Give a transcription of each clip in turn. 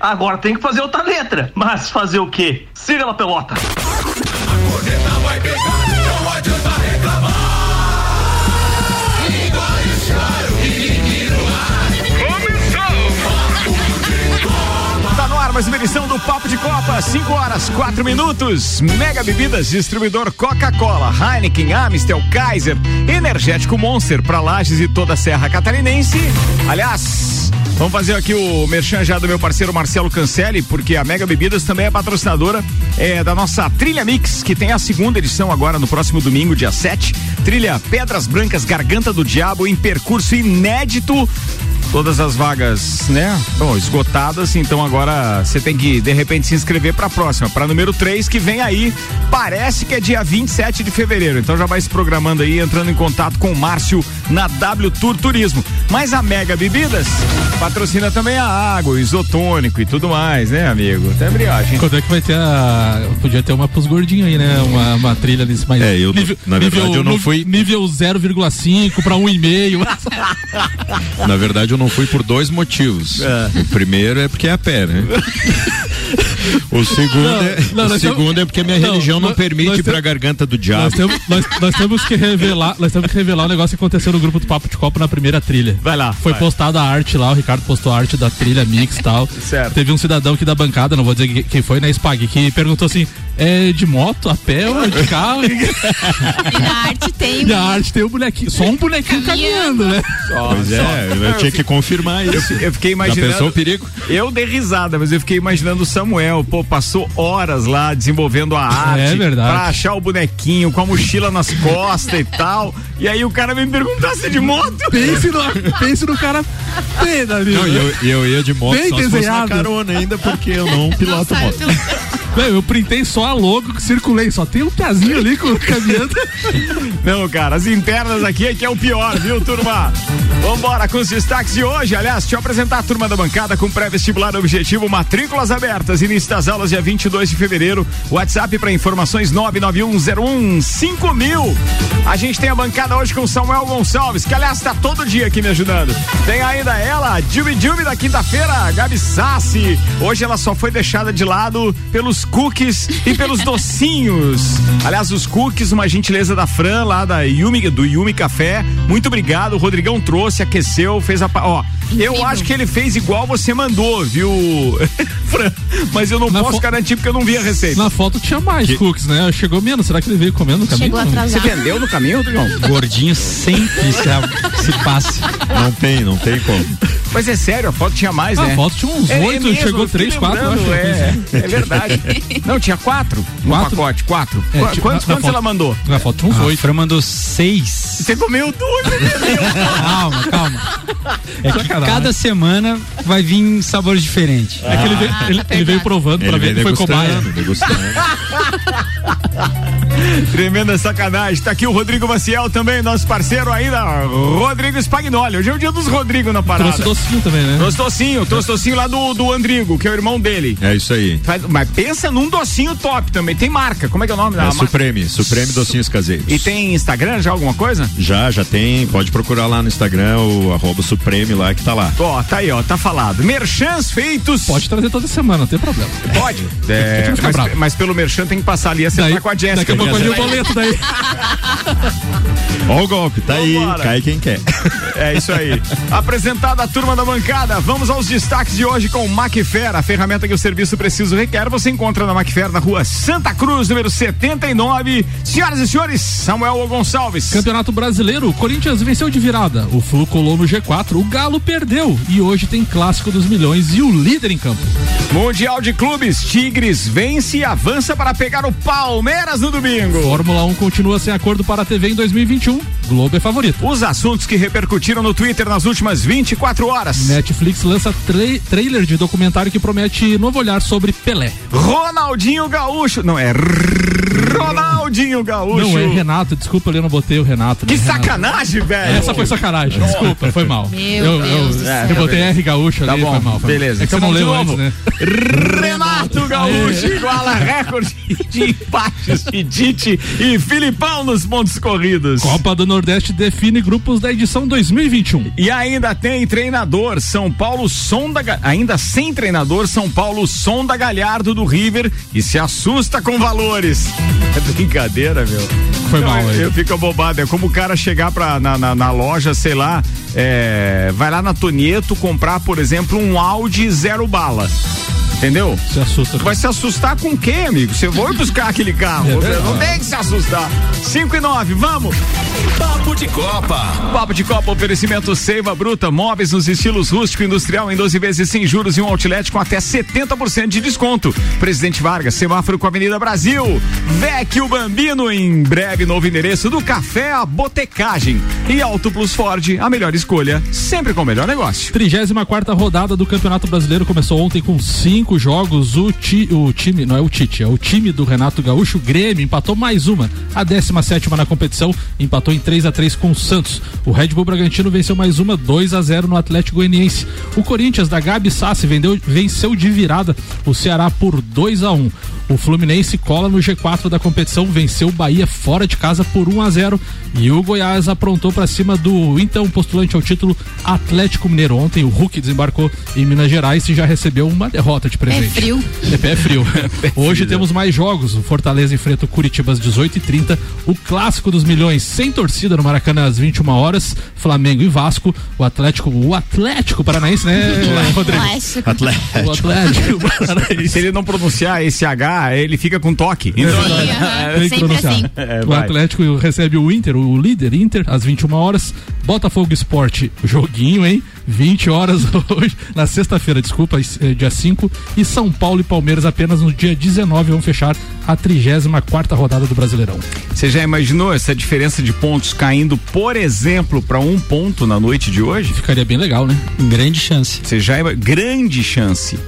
Agora tem que fazer outra letra. Mas fazer o quê? Siga lá, pelota. A vai pegar, não adianta reclamar. ar, mais uma edição do Papo de Copa, 5 horas, 4 minutos. Mega Bebidas, distribuidor Coca-Cola, Heineken, Amstel, Kaiser, Energético Monster para Lages e toda a Serra Catarinense. Aliás, Vamos fazer aqui o merchan já do meu parceiro Marcelo Cancelli, porque a Mega Bebidas também é patrocinadora é, da nossa Trilha Mix, que tem a segunda edição agora no próximo domingo, dia 7. Trilha Pedras Brancas Garganta do Diabo em percurso inédito todas as vagas, né? Bom, esgotadas, então agora você tem que de repente se inscrever para a próxima, para número 3 que vem aí. Parece que é dia 27 de fevereiro. Então já vai se programando aí, entrando em contato com o Márcio na W Tour Turismo. Mas a Mega Bebidas patrocina também a água, o isotônico e tudo mais, né, amigo? Até briagem. Quando é que vai ter a. Podia ter uma pros gordinhos aí, né? Uma, uma trilha desse mais. É, eu, nível, na verdade, nível, eu não fui. Nível 0,5 para 1,5. na verdade, eu não fui por dois motivos. É. O primeiro é porque é a pé, né? O segundo, não, é, não, o segundo temos, é porque minha não, religião não, permite ir pra garganta do diabo. Nós temos, nós, nós, temos que revelar, nós temos que revelar o negócio que aconteceu no grupo do Papo de Copo na primeira trilha. Vai lá. Foi vai. postada a arte lá, o Ricardo postou a arte da trilha mix e tal. Certo. Teve um cidadão aqui da bancada, não vou dizer quem foi, na Spag, que perguntou assim: é de moto, a pé ou de carro? e na arte tem. E a arte tem um bonequinho, só um bonequinho caminhando, né? Só, pois é, eu, tinha que confirmar isso. Eu, eu fiquei imaginando. Já pensou o perigo? Eu dei risada, mas eu fiquei imaginando o Samuel, pô, passou horas lá desenvolvendo a arte. É verdade. Pra achar o bonequinho com a mochila nas costas e tal. E aí o cara vem perguntar se é de moto. Pense no, pense no cara pena, viu? Não, eu, eu ia de moto Bem só desenhado. se fosse na carona ainda, porque eu não piloto moto. Eu printei só a logo, circulei, só tem um pezinho ali caminhando. Não, cara, as internas aqui é que é o pior, viu, turma? Vambora com os destaques de hoje. Aliás, deixa eu apresentar a turma da bancada com pré-vestibular objetivo, matrículas abertas, início das aulas dia 22 de fevereiro. WhatsApp para informações 991015000. A gente tem a bancada hoje com Samuel Gonçalves, que aliás está todo dia aqui me ajudando. Tem ainda ela, Jubi Jubi da quinta-feira, Gabi Sassi. Hoje ela só foi deixada de lado pelos cookies e pelos docinhos. Aliás, os cookies, uma gentileza da Fran lá da Yumi, do Yumi Café. Muito obrigado. O Rodrigão trouxe, aqueceu, fez a. Ó, eu acho que ele fez igual você mandou, viu, Fran? Mas eu não Na posso garantir porque eu não vi a receita. Na foto tinha mais que... cookies, né? Chegou menos. Será que ele veio comendo no caminho? Chegou atrasado. Você vendeu no caminho, Rodrigão? Gordinho sempre se, se passa. Não tem, não tem como. Mas é sério, a foto tinha mais, ah, né? A foto tinha uns é, oito, é chegou três, quatro, acho. É, é verdade. Não, tinha quatro no quatro? pacote, quatro. É, Qu quantos, quantos ela mandou? Na foto tinha uns oito. A Fran mandou seis. Você comeu tudo, Calma, calma. É que cada semana vai vir sabores diferentes. É que ele veio, ele, ele veio provando ele pra ver que foi cobaia. Tremenda sacanagem. Tá aqui o Rodrigo Maciel também, nosso parceiro ainda, Rodrigo Spagnoli. Hoje é o dia dos Rodrigo na parada. Trouxe docinho também, né? Trouxe docinho, trouxe docinho lá do, do Andrigo, que é o irmão dele. É isso aí. Faz, mas pensa num docinho top também. Tem marca. Como é que é o nome da é, marca? Supreme, Supreme Docinhos Caseiros. E tem Instagram já alguma coisa? Já, já tem. Pode procurar lá no Instagram o arroba Supreme lá que tá lá. Ó, tá aí, ó, tá falado. Merchans feitos. Pode trazer toda semana, não tem problema. Pode. É, mas, mas, pelo merchan tem que passar ali a semana com a Jéssica. Eu o boleto daí. Ó o golpe, tá Vambora. aí, cai quem quer. É isso aí. Apresentada a turma da bancada, vamos aos destaques de hoje com Macfer, a ferramenta que o serviço preciso requer. Você encontra na Macfer na rua Santa Cruz, número 79. Senhoras e senhores, Samuel Gonçalves. Campeonato Brasileiro, Corinthians venceu de virada. O Flu colou no G4, o Galo perdeu. E hoje tem clássico dos milhões e o líder em campo. Mundial de Clubes, Tigres vence e avança para pegar o Palmeiras no domingo. Fórmula 1 continua sem acordo para a TV em 2021. Globo é favorito. Os assuntos que repercutiram no Twitter nas últimas 24 horas. Netflix lança tra trailer de documentário que promete novo olhar sobre Pelé. Ronaldinho Gaúcho. Não, é Ronaldinho Gaúcho. Não, é Renato, desculpa, eu não botei o Renato. Que né, sacanagem, velho. Essa foi sacanagem, desculpa, foi mal. Meu eu, Deus eu, botei R Gaúcho Tá ali, bom, foi mal. Foi beleza. É que Então você não leu antes, né? Renato Gaúcho iguala recorde de empates de Tite e Filipão nos pontos corridos. Copa do Nordeste define grupos da edição 2021. E ainda tem treinador, São Paulo Sonda, ainda sem treinador, São Paulo Sonda Galhardo do River e se assusta com valores. É brincadeira, meu. Foi Não, mal aí. eu fico bobado, é como o cara chegar pra, na, na, na loja, sei lá, é, vai lá na Tonieto comprar, por exemplo, um Audi zero bala. Entendeu? Se assusta. Vai se assustar com o quê, amigo? Você vai buscar aquele carro. É não tem que se assustar. 5 e 9, vamos! Papo de Copa. Papo de Copa, oferecimento Seiva Bruta, móveis nos estilos rústico e industrial em 12 vezes sem juros e um outlet com até 70% de desconto. Presidente Vargas, semáforo com a Avenida Brasil. Vecchio Bambino, em breve novo endereço do Café à Botecagem. E Auto Plus Ford, a melhor escolha, sempre com o melhor negócio. 34 rodada do Campeonato Brasileiro começou ontem com cinco jogos. O, ti, o time, não é o Tite, é o time do Renato Gaúcho, Grêmio, empatou mais uma. A 17 na competição, empatou em 3 a 3 com o Santos. O Red Bull Bragantino venceu mais uma, 2 a 0 no Atlético Goianiense. O Corinthians da Gabi Sassi vendeu, venceu de virada o Ceará por 2 a 1 O Fluminense cola no G4 da competição, venceu o Bahia fora de casa por 1 a 0 e o Goiás aprontou para cima do então postulante ao título Atlético Mineiro. Ontem o Hulk desembarcou em Minas Gerais e já recebeu uma derrota de presente. É frio. É pé frio. Hoje temos mais jogos. O Fortaleza enfrenta o Curitiba às 18h30. O clássico dos milhões sem torcida no Maracanã às 21 horas. Flamengo e Vasco. O Atlético, o Atlético Paranaense, né, Rodrigo? Clássico. O Atlético. Atlético Paranaense. Se ele não pronunciar esse H, ele fica com toque. Então, Sim, aham. Tem que Sempre pronunciar. assim. É, o. Atlético recebe o Inter, o líder Inter, às 21 horas. Botafogo Esporte, joguinho, hein? 20 horas hoje, na sexta-feira, desculpa, eh, dia 5. E São Paulo e Palmeiras apenas no dia 19 vão fechar a 34 rodada do Brasileirão. Você já imaginou essa diferença de pontos caindo, por exemplo, para um ponto na noite de hoje? Ficaria bem legal, né? Grande chance. Você já grande chance.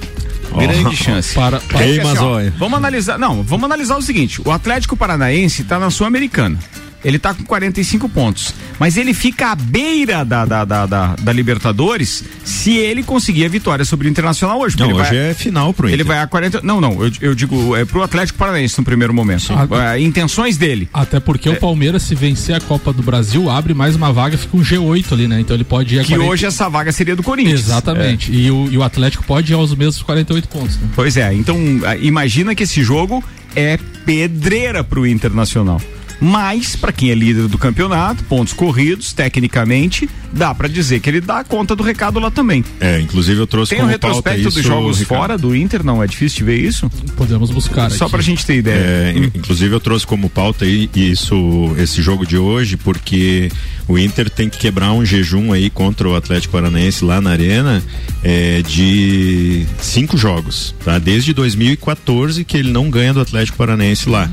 Grande chance. Para, para- Ei, assim, ó, vamos analisar, não, vamos analisar o seguinte, o Atlético Paranaense tá na Sul-Americana. Ele tá com 45 pontos, mas ele fica à beira da, da, da, da, da Libertadores se ele conseguir a vitória sobre o Internacional hoje. porque Não, ele hoje vai- é final pro Ele Inter. vai a 40. Não, não, eu, eu digo, é pro Atlético Paranaense no primeiro momento. Ah, É, intenções dele. Até porque É. o Palmeiras, se vencer a Copa do Brasil, abre mais uma vaga, fica um G8 ali, né? Então ele pode ir a Que 40 hoje essa vaga seria do Corinthians. Exatamente. E, o, e o Atlético pode ir aos mesmos 48 pontos. Né? Pois é, então imagina que esse jogo é pedreira pro Internacional. Mas, para quem é líder do campeonato, pontos corridos, tecnicamente, dá para dizer que ele dá conta do recado lá também. É, inclusive eu trouxe Tem um como pauta retrospecto isso, dos jogos Ricardo. fora do Inter, não? É difícil de ver isso? Podemos buscar. Só aqui. pra gente ter ideia. É, in- Inclusive eu trouxe como pauta isso, esse jogo de hoje, porque o Inter tem que quebrar um jejum aí contra o Atlético Paranaense lá na arena é, de cinco jogos, tá? Desde 2014 que ele não ganha do Atlético Paranaense lá.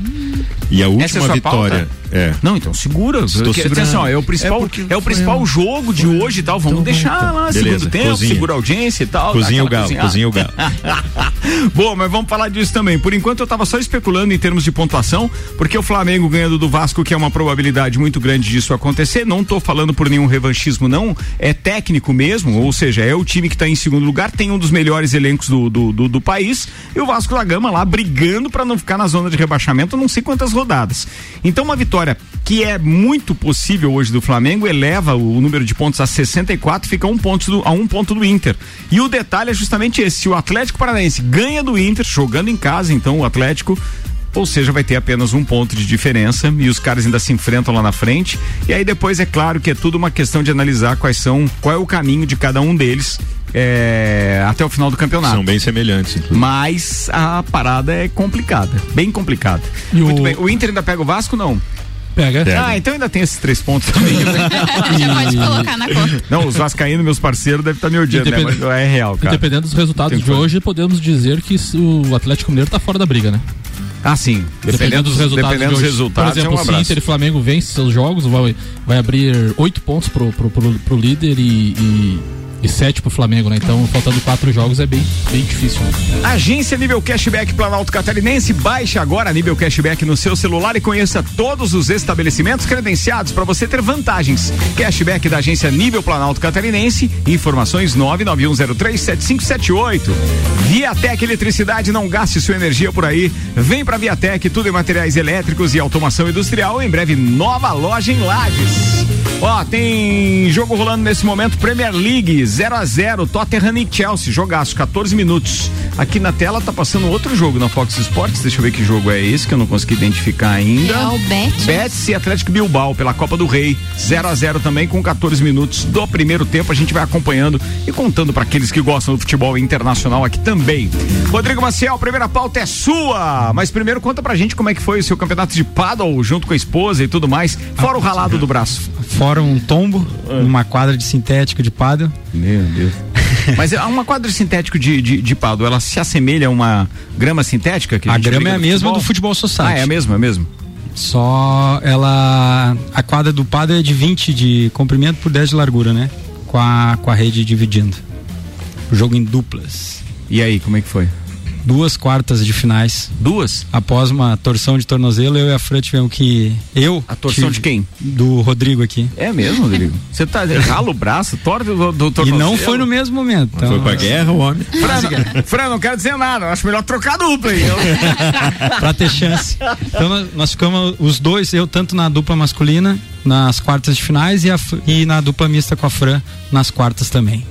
E a Essa é última sua vitória. pauta? É. Não, então segura. Estou Porque, segurando. assim, é o principal, É é, o principal foi- jogo de hoje e tal. Vamos Então deixar vai, lá. Beleza, segundo tempo, cozinha. segura a audiência e tal. Cozinha o galo, cozinhada. cozinha o galo. Bom, mas vamos falar disso também. Por enquanto eu tava só especulando em termos de pontuação, porque o Flamengo ganhando do Vasco, que é uma probabilidade muito grande disso acontecer. Não tô falando por nenhum revanchismo, não. É técnico mesmo, ou seja, é o time que tá em segundo lugar, tem um dos melhores elencos do, do, do, do país, e o Vasco da Gama lá brigando para não ficar na zona de rebaixamento não sei quantas rodadas. Então, uma vitória que é muito possível hoje do Flamengo eleva o número de pontos a 64, fica um ponto do, a um ponto do Inter. E o detalhe é justamente esse: se o Atlético Paranaense ganha do Inter, jogando em casa, então o Atlético. Ou seja, vai ter apenas um ponto de diferença e os caras ainda se enfrentam lá na frente. E aí depois é claro que é tudo uma questão de analisar quais são, qual é o caminho de cada um deles é, até o final do campeonato. São bem semelhantes, inclusive. Mas a parada é complicada, bem complicada. E Muito o- bem. O Inter ainda pega o Vasco, não? Pega. Pega. Ah, então ainda tem esses três pontos também. né? Já pode colocar na conta. não, os vascaínos, meus parceiros, devem estar me odiando, né? Mas é real, E cara. dependendo dos resultados Tem de fazer. hoje, podemos dizer que o Atlético Mineiro tá fora da briga, né? Ah, sim. Dependendo, dos resultados, dependendo dos resultados, Por exemplo, é um se. Inter e Flamengo vencem seus jogos, vai, vai abrir oito pontos pro, pro, pro, pro líder e, e E sete pro Flamengo, né? Então, faltando quatro jogos é bem, bem difícil. Né? Agência Nível Cashback Planalto Catarinense. Baixe agora Nível Cashback no seu celular e conheça todos os estabelecimentos credenciados para você ter vantagens. Cashback da agência Nível Planalto Catarinense. Informações 991037578. Viatec Eletricidade, não gaste sua energia por aí. Vem pra Viatec, tudo em materiais elétricos e automação industrial. Em breve, nova loja em Lages. Ó, tem jogo rolando nesse momento, Premier League 0 a 0 Tottenham e Chelsea, jogaço, 14 minutos. Aqui na tela tá passando outro jogo na Fox Sports, deixa eu ver que jogo é esse que eu não consegui identificar ainda. É o Betis. Betis e Atlético Bilbao pela Copa do Rei, 0 a 0 também com 14 minutos do primeiro tempo. A gente vai acompanhando e contando para aqueles que gostam do futebol internacional aqui também. Rodrigo Maciel, a primeira pauta é sua, mas primeiro conta pra gente como é que foi o seu campeonato de paddle junto com a esposa e tudo mais, fora o ralado do braço. Fora um tombo numa quadra de sintético de paddle. Meu Deus. Mas é uma quadra sintético de, de, de paddle, ela se assemelha a uma grama sintética? Que a, A grama é a mesma futebol? do futebol society. Ah, é a mesma, é a mesma. Só ela. A quadra do paddle é de 20 de comprimento por 10 de largura, né? Com a, com a rede dividindo. O jogo em duplas. E aí, como é que foi? Duas quartas de finais. Duas? Após uma torção de tornozelo, eu e a Fran tivemos que. Eu. A torção tive- de quem? Do Rodrigo aqui. É mesmo, Rodrigo? Você tá rala o braço, torta do, do E tornozelo? não foi no mesmo momento. Então, Foi pra guerra o homem. Fran, não- Fran, não quero dizer nada, acho melhor trocar dupla aí. pra ter chance. Então nós, nós ficamos os dois, eu tanto na dupla masculina, nas quartas de finais e, a e na dupla mista com a Fran nas quartas também.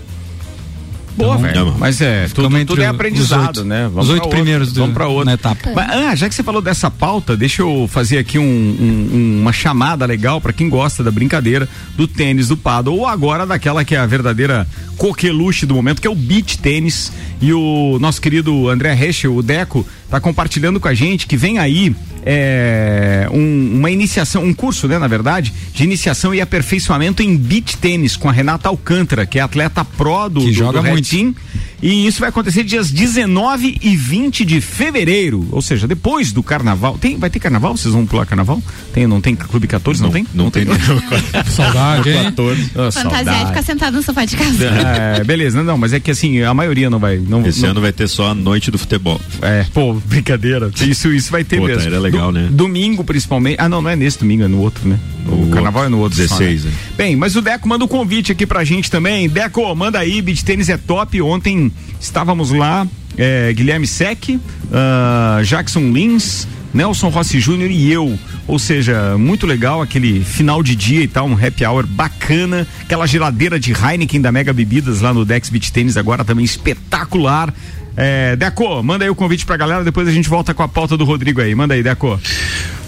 Boa, Então, velho. Mas é, tudo, tudo é os aprendizado, oito- né? os pra oito primeiros do- Vamos pra outra. na etapa. Mas, ah, já que você falou dessa pauta, deixa eu fazer aqui um- um- uma chamada legal pra quem gosta da brincadeira do tênis, do paddle, ou agora daquela que é a verdadeira coqueluche do momento, que é o beach tênis. E o nosso querido André Reschel, o Deco, tá compartilhando com a gente que vem aí é, um- uma iniciação, um curso, né, na verdade, de iniciação e aperfeiçoamento em beach tênis com a Renata Alcântara, que é atleta pró do, Que do, joga do muito. Team. E isso vai acontecer dias 19 e 20 de fevereiro, ou seja, depois do carnaval. Tem, vai ter carnaval? Vocês vão pular carnaval? Tem, não tem Clube 14? Não, tem? Não tem Saudade, hein? 14. Ah, Fantasia saudade. de ficar sentado no sofá de casa. É, beleza, não, mas é que assim, a maioria não vai. Não, Esse não- ano vai ter só a noite do futebol. É, pô, brincadeira. Isso, isso vai ter Pô, tá, mesmo. era legal, né? Domingo, principalmente. Ah, não, não é nesse domingo, é no outro, né? O, O carnaval é no outro. só, 16, né? né? Bem, mas o Deco manda um convite aqui pra gente também. Deco, manda aí, beat tênis é top. Ontem estávamos lá, é, Guilherme Sec, ah, Jackson Lins. Nelson Rossi Júnior e eu, ou seja, muito legal aquele final de dia e tal, um happy hour bacana, aquela geladeira de Heineken da Mega Bebidas lá no Dex Beach Tênis agora também espetacular. É, Deco, manda aí o convite pra galera, depois a gente volta com a pauta do Rodrigo aí. Manda aí, Deco.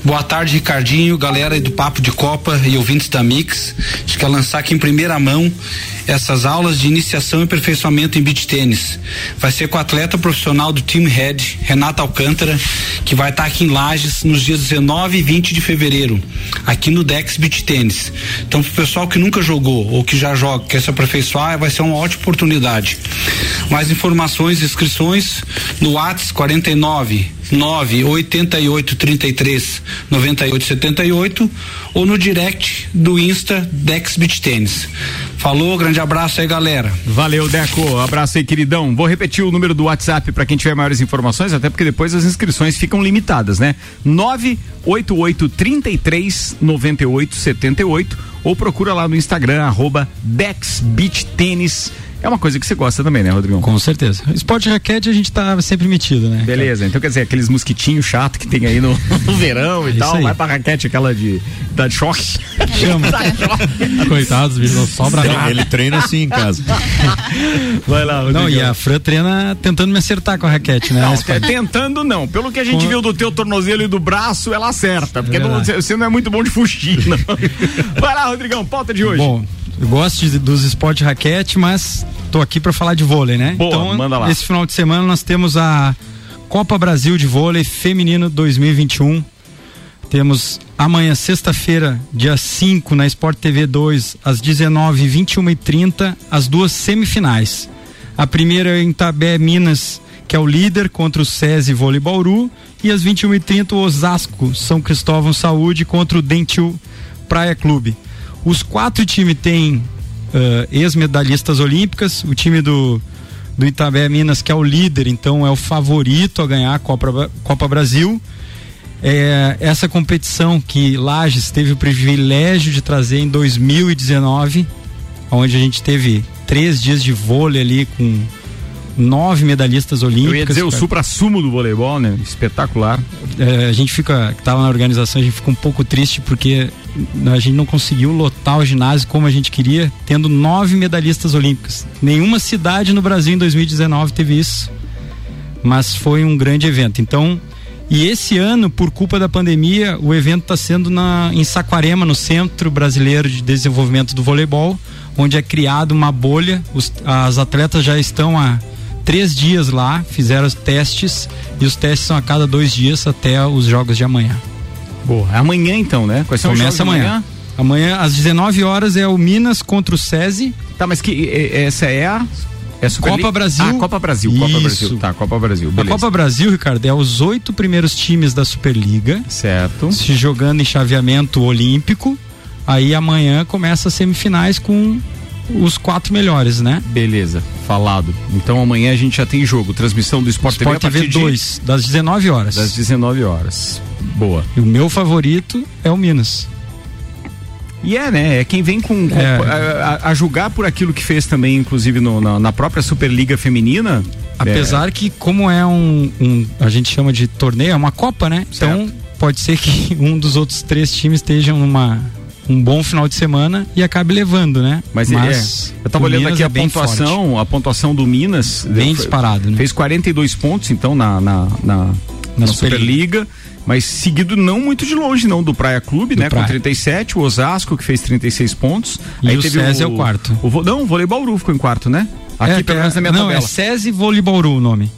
Boa tarde, Ricardinho, galera do Papo de Copa e ouvintes da Mix. A gente quer lançar aqui em primeira mão essas aulas de iniciação e aperfeiçoamento em beach tênis. Vai ser com a atleta profissional do Team Head, Renata Alcântara, que vai estar aqui em Lages nos dias 19 e 20 de fevereiro, aqui no Dex Beach Tênis. Então, pro pessoal que nunca jogou ou que já joga, quer se aperfeiçoar, vai ser uma ótima oportunidade. Mais informações e inscrições no WhatsApp 49 9 88 33 98 78 ou no direct do Insta Dex Beach Tênis. Falou, grande abraço aí, galera. Valeu, Deco. Abraço aí, queridão. Vou repetir o número do WhatsApp para quem tiver maiores informações, até porque depois as inscrições ficam limitadas, né? 988 33 98 78 ou procura lá no Instagram, arroba Dex Beach Tênis. É uma coisa que você gosta também, né, Rodrigão? Com certeza. Esporte raquete a gente tá sempre metido, né? Beleza, então quer dizer, aqueles mosquitinhos chato que tem aí no, no verão e Isso tal, vai pra raquete aquela de, da de choque. Chama. Coitados, bicho, não sobra nada. Ele treina assim em casa. Vai lá, Rodrigão. Não, e a Fran treina tentando me acertar com a raquete, né? Não, Mas, é tentando não. Pelo que a gente Com- viu do teu tornozelo e do braço, ela acerta. Porque É não- você não é muito bom de fugir, não. Vai lá, Rodrigão, pauta de hoje. Bom, eu gosto de- dos esportes raquete, mas tô aqui para falar de vôlei, né? Boa, então, manda lá. esse final de semana nós temos a Copa Brasil de Vôlei Feminino 2021. Temos amanhã, sexta-feira, dia 5, na Sport TV 2, às 19 21 e 30 as duas semifinais. A primeira é em Tabé, Minas, que é o líder contra o SESI Vôlei Bauru. E às 21 e 30 o Osasco, São Cristóvão Saúde contra o Dentil Praia Clube. Os quatro times têm uh, ex-medalhistas olímpicas, o time do, do Itabé Minas, que é o líder, então é o favorito a ganhar a Copa, Copa Brasil. É, essa competição que Lages teve o privilégio de trazer em 2019, onde a gente teve três dias de vôlei ali com nove medalhistas olímpicos. Eu ia dizer o supra-sumo do voleibol, né? Espetacular. É, a gente fica, que estava na organização, a gente fica um pouco triste porque a gente não conseguiu lotar o ginásio como a gente queria, tendo nove medalhistas olímpicos. Nenhuma cidade no Brasil em 2019 teve isso. Mas foi um grande evento. Então, e esse ano, por culpa da pandemia, o evento está sendo na, em Saquarema, no Centro Brasileiro de Desenvolvimento do Voleibol, onde é criado uma bolha. Os, as atletas já estão há três dias lá, fizeram os testes e os testes são a cada dois dias até os jogos de amanhã. Boa. É amanhã então, né? Quais Começa amanhã. amanhã. Amanhã, às 19 horas, é o Minas contra o SESI. Tá, mas que essa é a. É Copa Brasil. Ah, Copa Brasil, Isso. Copa Brasil. Tá, Copa Brasil. Beleza. A Copa Brasil, Ricardo, é os oito primeiros times da Superliga. Certo. Se jogando em chaveamento olímpico. Aí amanhã começa as semifinais com os quatro melhores, né? Beleza, falado. Então amanhã a gente já tem jogo, transmissão do Sport, Sport TV, TV 2, das 19 horas. Das 19 horas. Boa. E o meu favorito é o Minas. E é, né? É quem vem com, com é. A, a, julgar por aquilo que fez também, inclusive no, na, na, própria Superliga Feminina. Apesar é... que, como é um, um, A gente chama de torneio, é uma Copa, né? Certo. Então pode ser que um dos outros três times estejam numa um bom final de semana e acabe levando, né? Mas, Mas é. Eu tava olhando aqui é a pontuação, forte. a pontuação do Minas. Bem disparado, né? Fez 42 pontos, então, na, na, na, na, Superliga. Super mas seguido não muito de longe, não, do Praia Clube, do né? Praia. Com 37, o Osasco, que fez 36 pontos. E Aí o teve SESI é o quarto. O, não, o Voleibol ficou em quarto, né? Aqui, é, pelo menos na minha não, tabela. Não, é SESI Voleibol o nome.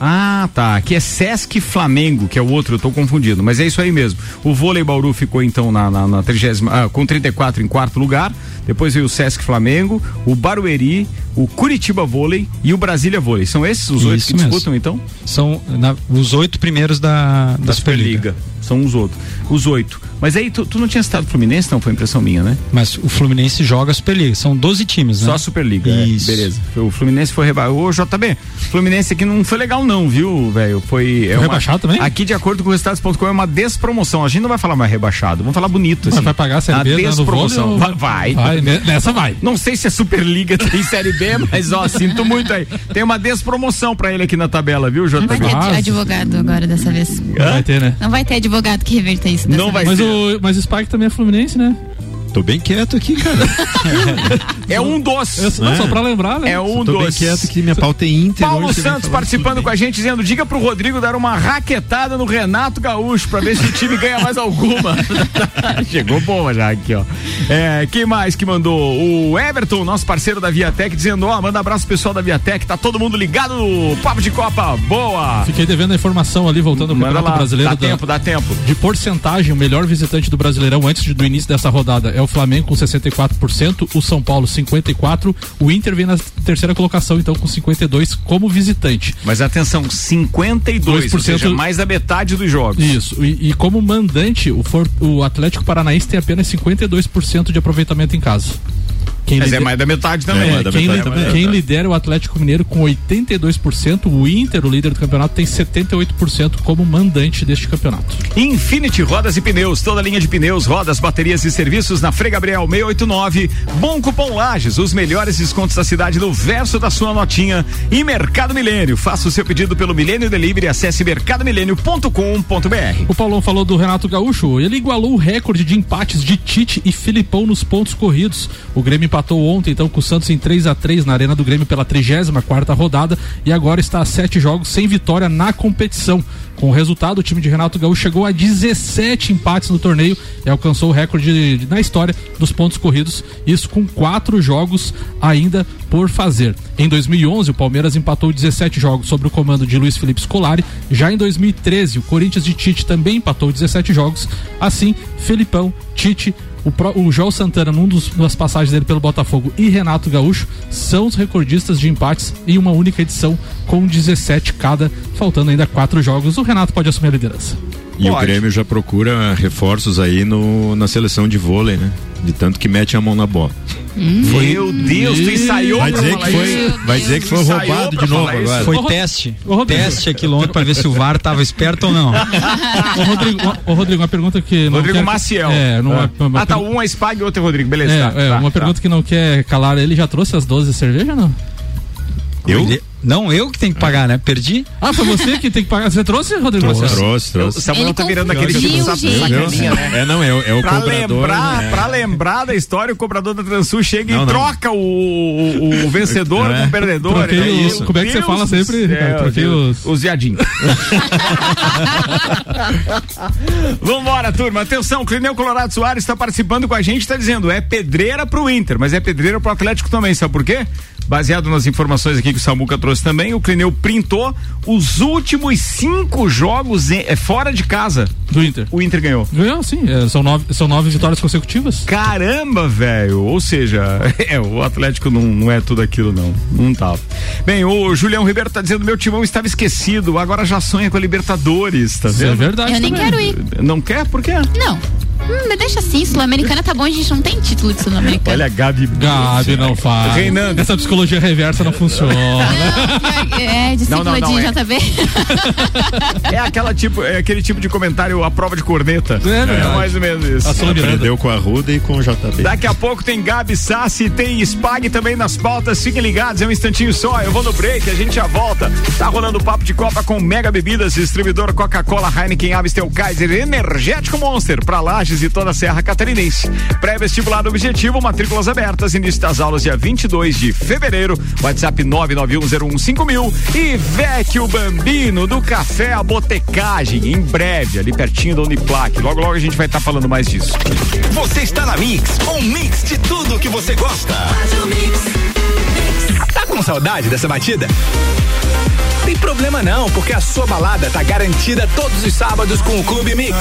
Ah, tá. Aqui é Sesc Flamengo, que é o outro, eu tô confundindo. Mas é isso aí mesmo. O vôlei Bauru ficou então na, na, na 30, ah, com 34 em quarto lugar. Depois veio o Sesc Flamengo, o Barueri, o Curitiba Vôlei e o Brasília Vôlei. São esses os oito que mesmo. disputam então? São na, os oito primeiros da, da, da Superliga. Superliga. São os outros. Os oito. Mas aí tu, tu não tinha citado o Fluminense, não? Foi impressão minha, né? Mas o Fluminense joga a Superliga. São 12 times, né? Só a Superliga. É. Isso. É, beleza. O Fluminense foi rebaixado. Ô, JB, o Fluminense aqui não foi legal, não, viu, velho? Foi. É uma... rebaixado também? Aqui, de acordo com o resultados.com, é uma despromoção. A gente não vai falar mais rebaixado. Vamos falar bonito. Assim. Mas vai pagar a Série B? A despromoção. Vai, vai. vai. Nessa vai. Não sei se a Superliga tem Série B, mas ó, sinto muito aí. Tem uma despromoção pra ele aqui na tabela, viu, JB? Não vai ter advogado agora dessa vez. Não vai ter, né? Não vai ter advogado que reverta isso. Não vai mas ter. O, mas o Spike também é Fluminense, né? Tô bem quieto aqui, cara. é um doce. É, não, só pra lembrar, né? É um Tô doce. bem quieto que minha pauta é Inter. Paulo Santos participando com a gente, dizendo: diga pro Rodrigo dar uma raquetada no Renato Gaúcho pra ver se o time ganha mais alguma. Chegou boa já aqui, ó. É, quem mais que mandou? O Everton, nosso parceiro da Viatec, dizendo: ó, manda abraço pro pessoal da Viatec, tá todo mundo ligado no Papo de Copa. Boa! Fiquei devendo a informação ali, voltando ao Campeonato lá, Brasileiro. Dá da, tempo, dá tempo. De porcentagem, o melhor visitante do Brasileirão antes de, do início dessa rodada é o Flamengo com 60 54%, o São Paulo 54%, o Inter vem na terceira colocação, então com 52% como visitante. Mas atenção, 52%, ou seja, mais da metade dos jogos. Isso, e, e como mandante, o, For, o Atlético Paranaense tem apenas 52% de aproveitamento em casa. Quem Mas é lidera... é mais da metade também. É, quem, metade, li... quem lidera o Atlético Mineiro com 82%, o Inter, o líder do campeonato, tem 78% como mandante deste campeonato. Infinity Rodas e Pneus, toda linha de pneus, rodas, baterias e serviços na Frei Gabriel 689. Bom Cupom Lages, os melhores descontos da cidade no verso da sua notinha. E Mercado Milênio, faça o seu pedido pelo Milênio Delivery, acesse mercadomilênio.com.br. O Paulão falou do Renato Gaúcho, ele igualou o recorde de empates de Tite e Filipão nos pontos corridos. O Grêmio empatou ontem então com o Santos em 3 a 3 na Arena do Grêmio pela 34 quarta rodada e agora está a sete jogos sem vitória na competição. Com o resultado, o time de Renato Gaúcho chegou a 17 empates no torneio e alcançou o recorde de, na história dos pontos corridos, isso com quatro jogos ainda por fazer. Em 2011, o Palmeiras empatou 17 jogos sob o comando de Luiz Felipe Scolari. Já em 2013, o Corinthians de Tite também empatou 17 jogos. Assim, Felipão, Tite, O, o João Santana, num dos, das passagens dele pelo Botafogo, e Renato Gaúcho são os recordistas de empates em uma única edição, com 17 cada, faltando ainda quatro jogos. O Renato pode assumir a liderança. E Pode. o Grêmio já procura reforços aí no, na seleção de vôlei, né? De tanto que mete a mão na bola. Hum. Meu Deus, tu ensaiou vai dizer que foi, Vai dizer que foi roubado de novo agora. Foi teste. Teste aqui ontem pra ver se o VAR tava esperto ou não. ô, Rodrigo, ô, Rodrigo, uma pergunta que. Não Rodrigo quer, Maciel. É, não é. Uma, ah, tá, um é Spag e outro é Rodrigo, beleza. É, tá, é tá, uma tá. pergunta que não quer calar. Ele já trouxe as 12 cervejas, não? Eu? Não, eu que tenho que pagar, né? Perdi. Ah, foi você que tem que pagar. Você trouxe, Rodrigo? Trouxe, trouxe. trouxe. O Samuel tá virando aquele tipo de sacaninha, né? É, não, é, é o pra cobrador. Lembrar, né? Pra lembrar da história, o cobrador da Transul chega não, e não. troca o, o, o vencedor é. com o perdedor. Troquei é isso. Como é que você fala sempre, Ricardo? Troquei os... Os viadinhos. Vambora, turma. Atenção, o Clineu Colorado Soares está participando com a gente, está dizendo, é pedreira pro Inter, mas é pedreira pro Atlético também, sabe por quê? Baseado nas informações aqui que o Samuca trouxe também, o Clineu printou os últimos cinco jogos em, é, fora de casa. Do Inter. O Inter ganhou. Ganhou, sim. É, são, nove, são nove vitórias consecutivas. Caramba, velho. Ou seja, é, o Atlético não, não é tudo aquilo, não. Não tá. Bem, o Julião Ribeiro tá dizendo: meu timão estava esquecido, agora já sonha com a Libertadores, tá vendo? Isso é verdade. Eu nem também. quero ir. Não quer? Por quê? Não. Hum, mas deixa assim, Sul-Americana tá bom, a gente não tem título de Sul-Americana. Olha, Gabi. Gabi não faz. Reinando. Essa psicologia reversa não funciona. Não, é, de não, não, é. JB. É aquela tipo, é aquele tipo de comentário a prova de corneta. É, é mais ou menos isso. A Aprendeu com a Ruda e com o JB. Daqui a pouco tem Gabi Sassi, tem Spag também nas pautas. Fiquem ligados, é um instantinho só. Eu vou no break, a gente já volta. Tá rolando o papo de Copa com Mega Bebidas, distribuidor Coca-Cola, Heineken, Amstel, Kaiser, Energético Monster, pra Lages e toda a Serra Catarinense. Pré-vestibular objetivo, matrículas abertas, início das aulas dia 22 de fevereiro. WhatsApp 991015000 e Vecchio Bambino do Café a Botecagem, em breve, ali pertinho da Uniplac. Logo, logo a gente vai estar tá falando mais disso. Você está na Mix, um mix de tudo que você gosta. Tá com saudade dessa batida? Tem problema não, porque a sua balada tá garantida todos os sábados com o Clube Mix.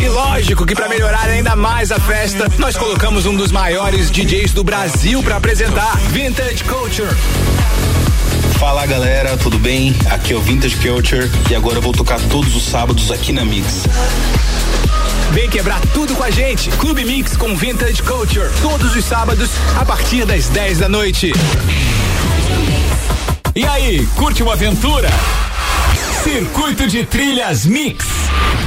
E lógico que para melhorar ainda mais a festa, nós colocamos um dos maiores DJs do Brasil para apresentar Vintage Culture. Fala galera, tudo bem? Aqui é o Vintage Culture e agora eu vou tocar todos os sábados aqui na Mix. Vem quebrar tudo com a gente. Clube Mix com Vintage Culture. Todos os sábados, a partir das 10 da noite. E aí, curte uma aventura? Circuito de Trilhas Mix.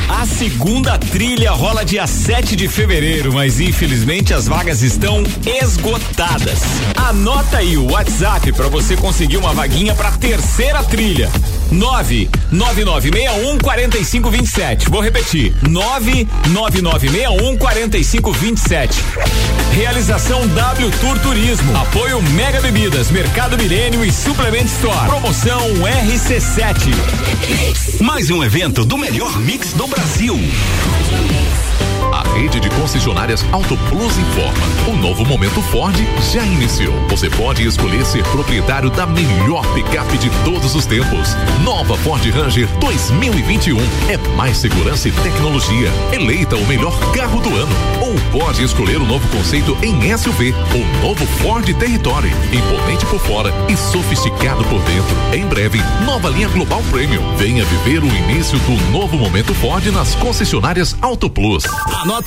A segunda trilha rola dia 7 de fevereiro, mas infelizmente as vagas estão esgotadas. Anota aí o WhatsApp para você conseguir uma vaguinha para terceira trilha. 99961 4527. Vou repetir. 99961 4527. Realização W Tour Turismo. Apoio Mega Bebidas, Mercado Milênio e Suplement Store. Promoção RC7. Mais um evento do melhor mix do Brasil. Rede de concessionárias Auto Plus informa. O novo momento Ford já iniciou. Você pode escolher ser proprietário da melhor picape de todos os tempos. Nova Ford Ranger 2021. É mais segurança e tecnologia. Eleita o melhor carro do ano. Ou pode escolher o novo conceito em SUV. O novo Ford Territory. Imponente por fora e sofisticado por dentro. Em breve, nova linha Global Premium. Venha viver o início do novo momento Ford nas concessionárias Auto Plus. Anota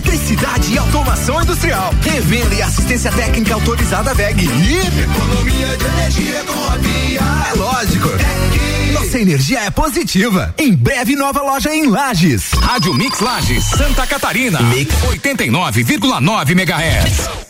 Eletricidade e automação industrial. Revenda e assistência técnica autorizada VEG. E economia de energia com a Via. É lógico. Nossa energia é positiva. Em breve, nova loja em Lages. Rádio Mix Lages, Santa Catarina. Mix 89,9 MHz.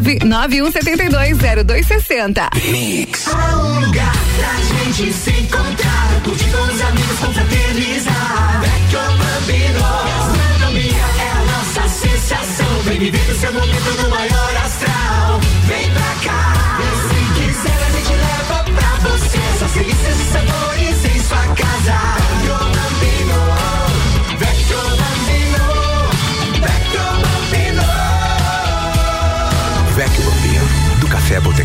991720260. Mix. Há um lugar pra gente se encontrar, curtir com os amigos, confraternizar. Vecchio Bambino. Gastronomia é a nossa sensação. Vem viver o seu momento no maior astral. Vem pra cá. E se quiser, a gente leva pra você. Só delícias e sabores em sua casa.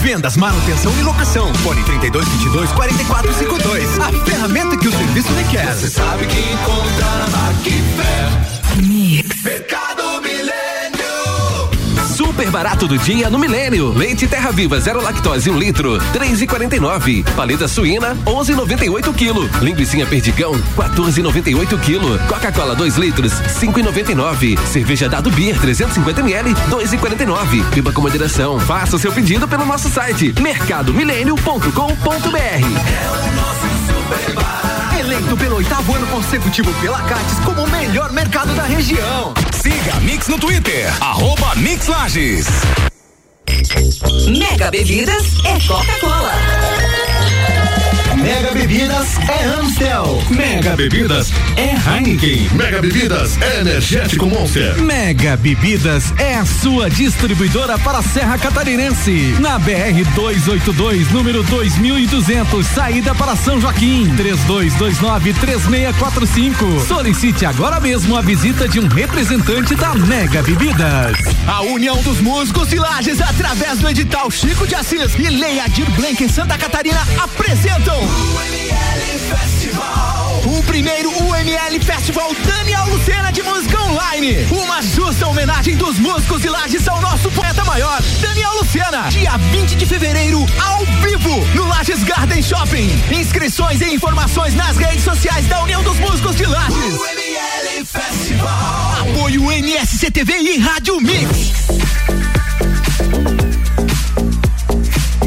Vendas, manutenção e locação. Fone 3222 4452. A ferramenta que o serviço requer. Você sabe que encontra na Macfer. Mix. Super barato do dia no Milênio. Leite Terra Viva zero lactose 1 um litro, 3,49. Paleta suína 11,98 quilo. Linguiça perdigão 14,98 quilo. Coca-Cola 2 litros 5,99. Cerveja Dado Beer 350 ml 2,49. Beba com moderação. Faça o seu pedido pelo nosso site mercadomilênio.com.br. Eleito pelo oitavo ano consecutivo pela Cates como o melhor mercado da região. Siga a Mix no Twitter, arroba Mix Lages. Mega Bebidas é Coca-Cola. Mega Bebidas é Amstel. Mega Bebidas é Heineken. Mega Bebidas é Energético Monster. Mega Bebidas é a sua distribuidora para a Serra Catarinense. Na BR 282, número 2200, saída para São Joaquim. 3229-3645. Solicite agora mesmo a visita de um representante da Mega Bebidas. A União dos Músicos de Lages, através do edital Chico de Assis e Leia Dir Blank em Santa Catarina, apresentam o primeiro UML Festival Daniel Lucena de Música Online. Uma justa homenagem dos músicos de Lages ao nosso poeta maior, Daniel Lucena. Dia 20 de fevereiro, ao vivo, no Lages Garden Shopping. Inscrições e informações nas redes sociais da União dos Músicos de Lages. UML Festival. Apoio NSCTV e Rádio Mix.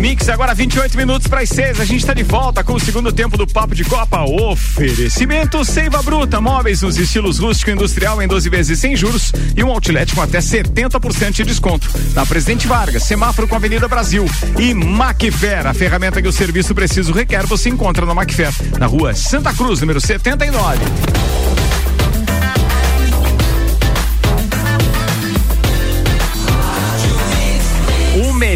Mix, agora 28 minutos para as 6. A gente está de volta com o segundo tempo do Papo de Copa. Oferecimento Seiva Bruta, móveis nos estilos rústico e industrial em 12 vezes sem juros e um outlet com até 70% de desconto. Na Presidente Vargas, semáforo com Avenida Brasil. E Macfer, a ferramenta que o serviço preciso requer, você encontra na Macfer, na rua Santa Cruz, número 79.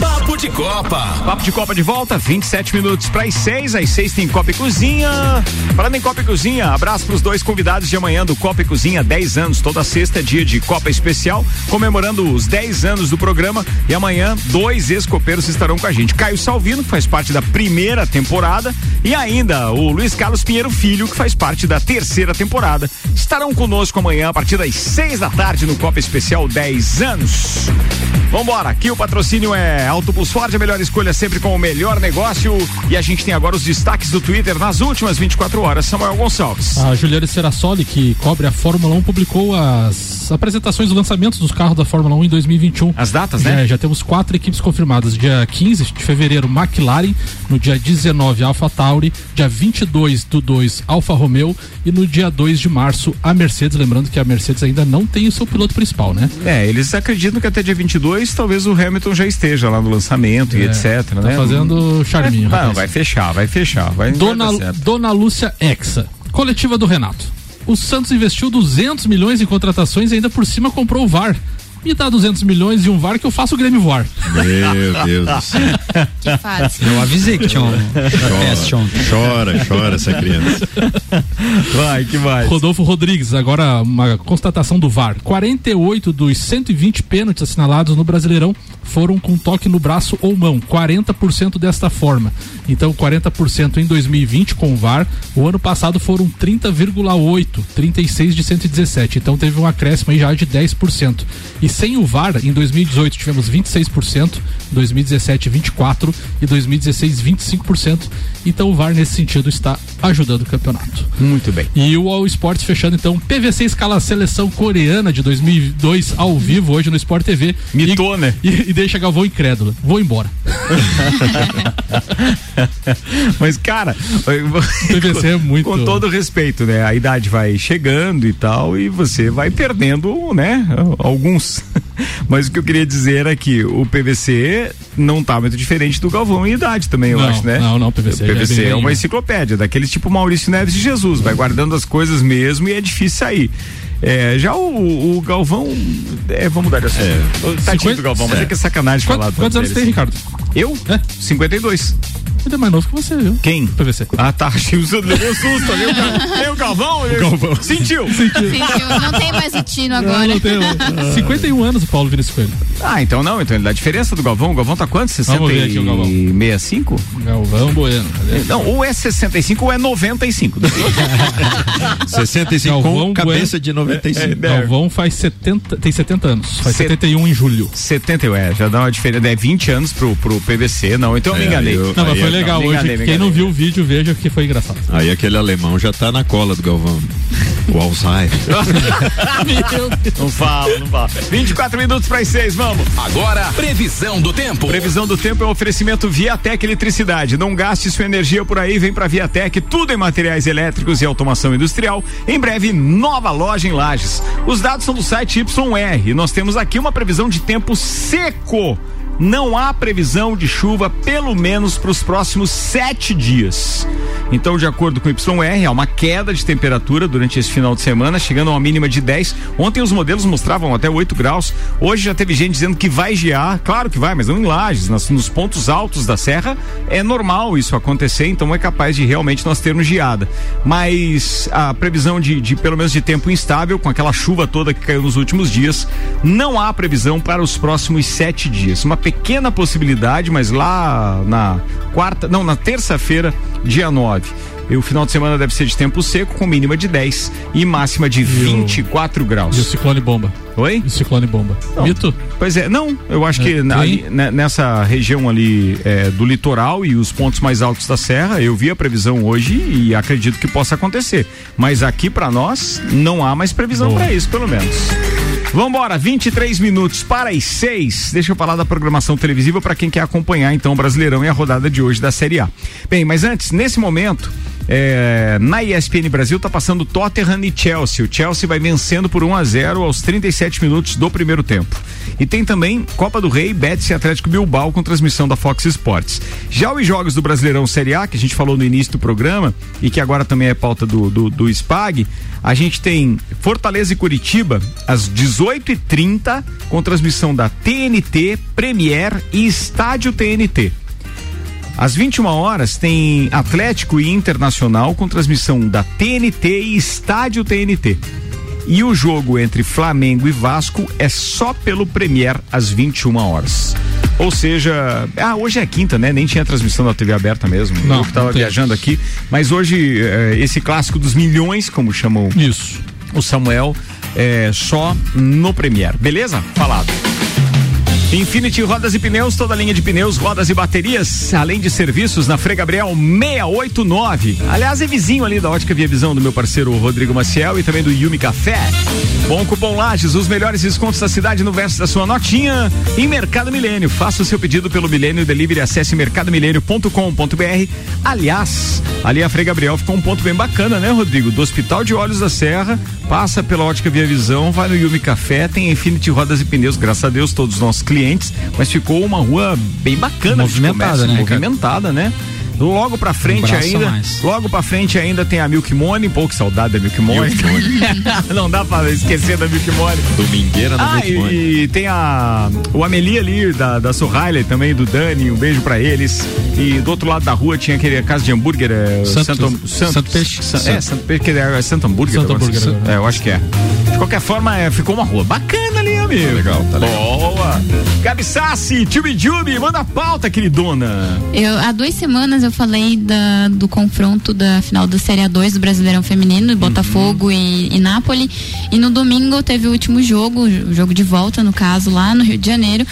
Papo de Copa. Papo de Copa de volta, 27 minutos para as 6. Às 6 tem Copa e Cozinha. Falando em Copa e Cozinha, abraço para os dois convidados de amanhã do Copa e Cozinha, 10 anos. Toda sexta é dia de Copa Especial, comemorando os 10 anos do programa. E amanhã, dois ex-copeiros estarão com a gente. Caio Salvino, que faz parte da primeira temporada, e ainda o Luiz Carlos Pinheiro Filho, que faz parte da terceira temporada. Estarão conosco amanhã a partir das 6 da tarde no Copa Especial 10 anos. Vambora, aqui o patrocínio é Autobus Ford, a melhor escolha sempre com o melhor negócio. E a gente tem agora os destaques do Twitter nas últimas 24 horas. Samuel Gonçalves. A Juliana Serassoli, que cobre a Fórmula 1, publicou as apresentações, os lançamentos dos carros da Fórmula 1 em 2021. As datas, né? É, já temos quatro equipes confirmadas. Dia 15 de fevereiro, McLaren. No dia 19, Alpha Tauri. Dia 22 do 2, Alfa Romeo. E no dia 2 de março, a Mercedes. Lembrando que a Mercedes ainda não tem o seu piloto principal, né? É, eles acreditam que até dia 22 talvez o Hamilton já esteja lá no lançamento e É, etc, tá né? fazendo charminho, É, não, vai fechar, vai fechar. Vai, Dona, vai. Dona Lúcia Exa, coletiva do Renato. O Santos investiu 200 milhões em contratações e ainda por cima comprou o VAR. Me dá 200 milhões e um VAR que eu faço o Grêmio voar. Meu Deus do céu. Que fácil. Eu avisei que tinha um ontem. Chora, chora essa criança. Vai, que vai. Rodolfo Rodrigues, agora uma constatação do VAR. 48 dos 120 pênaltis assinalados no Brasileirão foram com toque no braço ou mão. 40% desta forma. Então, 40% em 2020 com o VAR. O ano passado foram 30,8, 36 de 117. Então, teve um acréscimo aí já de 10%. E sem o VAR, em 2018 tivemos 26%, 2017 24 e 2016 25%. Então, o VAR nesse sentido está ajudando o campeonato. Muito bem. E o All Sports fechando então, PVC escala a seleção coreana de 2002 ao vivo hoje no Sport TV. Mitou, né? E, e deixa Galvão incrédulo. Vou embora. Mas, cara, PVC é muito. Com todo respeito, né? A idade vai chegando e tal, e você vai perdendo, né? Alguns. Mas o que eu queria dizer é que o PVC não tá muito diferente do Galvão em idade também, eu Não, acho, né? não, não, PVC O é PVC bem é, uma enciclopédia, daqueles tipo Maurício Neves de Jesus, vai guardando as coisas mesmo e é difícil sair. É, já o, o Galvão, é, vamos mudar de assunto. Tadinho 50? do Galvão, mas é, É. que é sacanagem Quanto- falar. quantos anos tem. Ricardo? Eu? É. 52. Ele é mais novo que você, viu? Quem? PVC. Ah, tá. Achei o levou susto ali. o Tem o Galvão? ele- Galvão. Sentiu. Sentiu, Não tem mais o Tino agora. Não, não tem, não. 51 anos o Paulo Vinícius Coelho. Ah, então não. Então ele dá diferença do Galvão. O Galvão tá quanto? 60 Vamos ver aqui o Galvão. e 65? Galvão Bueno. Não, ou é 65 ou é 95. 65 Galvão com cabeça de 95. É, é, Galvão faz 70, tem 70 anos. Faz Set- 71 em julho. 70, é, já dá uma diferença. É 20 anos pro, pro PVC, não. Então eu me É, enganei. eu- Não, mas foi é- legal hoje. enganei, Quem não viu o vídeo, veja que foi engraçado. Aí aquele alemão já tá na cola do Galvão. O Alzheimer. Não fala, não fala. 24 minutos para as 6, vamos. Agora, previsão do tempo. Previsão do tempo é um oferecimento Viatec Eletricidade. Não gaste sua energia por aí, vem pra Viatec, tudo em materiais elétricos e automação industrial. Em breve, nova loja em Lages. Os dados são do site YR e nós temos aqui uma previsão de tempo seco. Não há previsão de chuva, pelo menos para os próximos sete dias. Então, de acordo com o YR, há uma queda de temperatura durante esse final de semana, chegando a uma mínima de 10. Ontem os modelos mostravam até 8 graus. Hoje já teve gente dizendo que vai gear. Claro que vai, mas não em lajes. Nos pontos altos da serra é normal isso acontecer, então é capaz de realmente nós termos geada. Mas a previsão de, de pelo menos de tempo instável, com aquela chuva toda que caiu nos últimos dias, não há previsão para os próximos sete dias. Uma pequena possibilidade, mas lá na quarta, não, na terça-feira, dia 9. E o final de semana deve ser de tempo seco, com mínima de 10 e máxima de 24 graus. E o ciclone bomba. Oi? E o ciclone bomba. Não. Mito? Pois é, não, eu acho que É, na- tem? ali, né, nessa região ali é, do litoral e os pontos mais altos da serra, eu vi a previsão hoje e acredito que possa acontecer. Mas aqui pra nós não há mais previsão Boa. pra isso, pelo menos. Vambora, 23 minutos para as 6. Deixa eu falar da programação televisiva para quem quer acompanhar então o Brasileirão e a rodada de hoje da Série A. Bem, mas antes, nesse momento, é, na ESPN Brasil tá passando Tottenham e Chelsea. O Chelsea vai vencendo por 1 a 0 aos 37 minutos do primeiro tempo. E tem também Copa do Rei, Betis e Atlético Bilbao com transmissão da Fox Sports. Já os jogos do Brasileirão Série A, que a gente falou no início do programa e que agora também é pauta do, do, do SPAG, a gente tem Fortaleza e Curitiba às 18h30, com transmissão da TNT, Premier e Estádio TNT. Às 21 horas tem Atlético e Internacional com transmissão da TNT e Estádio TNT. E o jogo entre Flamengo e Vasco é só pelo Premier às 21 horas. Ou seja, ah, hoje é quinta, né? Nem tinha transmissão da TV aberta mesmo. Não, Eu que tava não viajando aqui. Mas hoje, eh, esse clássico dos milhões, como chamam Isso. o Samuel, é só no Premier. Beleza? Falado. Infinity Rodas e Pneus, toda linha de pneus, rodas e baterias, além de serviços na Frei Gabriel 689. Aliás, é vizinho ali da Ótica Via Visão do meu parceiro Rodrigo Maciel e também do Yumi Café. Bom cupom Lages, os melhores descontos da cidade no verso da sua notinha em Mercado Milênio. Faça o seu pedido pelo Milênio Delivery, acesse mercadomilênio.com.br. Aliás, ali a Frei Gabriel ficou um ponto bem bacana, né, Rodrigo? Do Hospital de Olhos da Serra, passa pela Ótica Via Visão, vai no Yumi Café, tem Infinity Rodas e Pneus, graças a Deus, todos os nossos clientes, mas ficou uma rua bem bacana, de Movimentada, né, movimentada, né? Logo pra frente Um ainda, mais. logo pra frente ainda tem a Milk Money, pô, que saudade da Milk Money. Não dá pra esquecer da Milk Money. Domingueira Ah, e, e tem a o Amelie ali da, da Surraile também, do Dani, um beijo pra eles. E do outro lado da rua tinha aquele casa de hambúrguer, é, Santo- Santo, Santo Peixe. San- é, Santo Peixe, que é, é Santo Hambúrguer. Santo Hambúrguer, assim. É, eu acho que é. De qualquer forma, é, ficou uma rua bacana ali, amigo. legal, tá legal. Boa. Gabi Sassi, Tchubi Jubi, manda a pauta, queridona. Eu, há duas semanas eu falei da- do confronto da final da Série A2 do Brasileirão Feminino, Botafogo e, e Nápoles. E no domingo teve o último jogo, o jogo de volta, no caso, lá no Rio de Janeiro.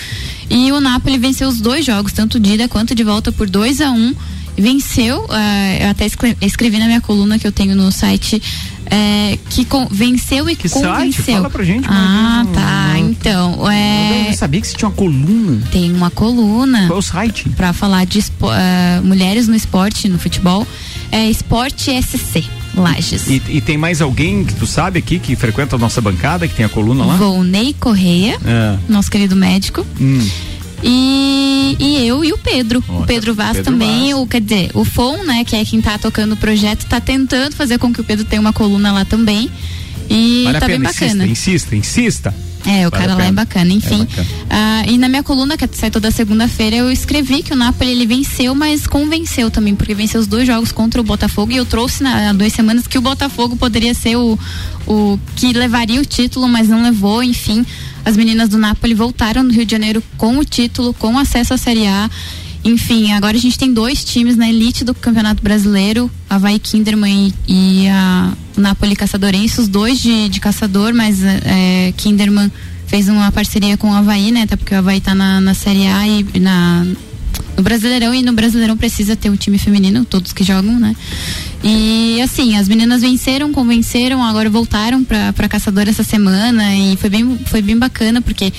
E o Nápoles venceu os dois jogos, tanto de ida quanto de volta, por 2 a 1 um. Venceu, ah, eu até escre- escrevi na minha coluna que eu tenho no site, eh, que venceu e Que site? convenceu. Fala pra gente, Ah, tá. Então, é. Eu não sabia que você tinha uma coluna. Tem uma coluna. Qual é o site? Pra falar de ah, mulheres no esporte, no futebol. É Esporte SC, Lages. E, e tem mais alguém que tu sabe aqui que frequenta a nossa bancada, que tem a coluna lá? Volney Correia, É. nosso querido médico. Hum. E, e eu e o Pedro. o Pedro Vaz Pedro também, Vaz. o, quer dizer, o FON, né, que é quem tá tocando o projeto, tá tentando fazer com que o Pedro tenha uma coluna lá também. E Vale tá bem pena, bacana. insista, insista, insista. É, Vale o cara a lá é bacana, enfim. É bacana. Ah, e na minha coluna, que sai toda segunda-feira, eu escrevi que o Napoli ele venceu, mas convenceu também, porque venceu os dois jogos contra o Botafogo e eu trouxe na, há duas semanas que o Botafogo poderia ser o, o que levaria o título, mas não levou, enfim. As meninas do Napoli voltaram do Rio de Janeiro com o título, com acesso à Série A. Enfim, agora a gente tem dois times na elite do Campeonato Brasileiro, Havaí Kinderman e, a Napoli Caçadorense, os dois de, de caçador, mas é, Kinderman fez uma parceria com o Havaí, né? Até porque o Havaí tá na, na Série A e na, no Brasileirão e no Brasileirão precisa ter um time feminino, todos que jogam, né? E assim, as meninas venceram, convenceram, agora voltaram pra, pra Caçador essa semana e foi bem, foi bem bacana porque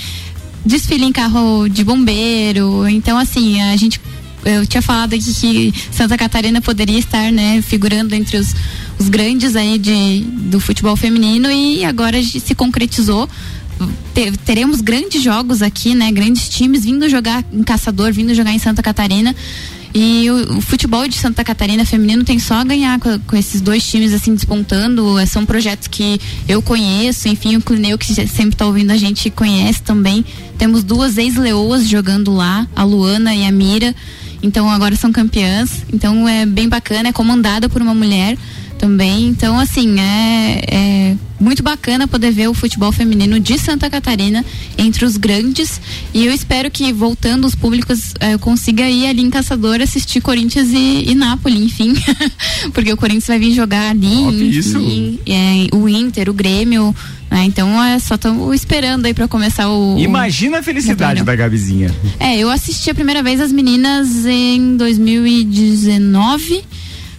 desfile em carro de bombeiro. Então, assim, a gente. Eu tinha falado aqui que Santa Catarina poderia estar, né, figurando entre os, os grandes aí de, do futebol feminino e agora se concretizou. Te- teremos grandes jogos aqui, né? Grandes times vindo jogar em Caçador, vindo jogar em Santa Catarina. E o, o futebol de Santa Catarina feminino tem só a ganhar com, com esses dois times assim despontando. Eh, São projetos que eu conheço, enfim, o Clineu que sempre está ouvindo a gente conhece também. Temos duas ex-leoas jogando lá, a Luana e a Mira. Então agora são campeãs. Então é bem bacana, é comandada por uma mulher também. Então, assim, é, é muito bacana poder ver o futebol feminino de Santa Catarina entre os grandes. E eu espero que, voltando os públicos, eh, eu consiga ir ali em Caçador assistir Corinthians e, e Nápoles, enfim. Porque o Corinthians vai vir jogar ali. enfim, é, o Inter, o Grêmio. né? Então, é, só estamos esperando aí para começar o. Imagina a felicidade da Gabizinha. É, eu assisti a primeira vez as meninas em 2019,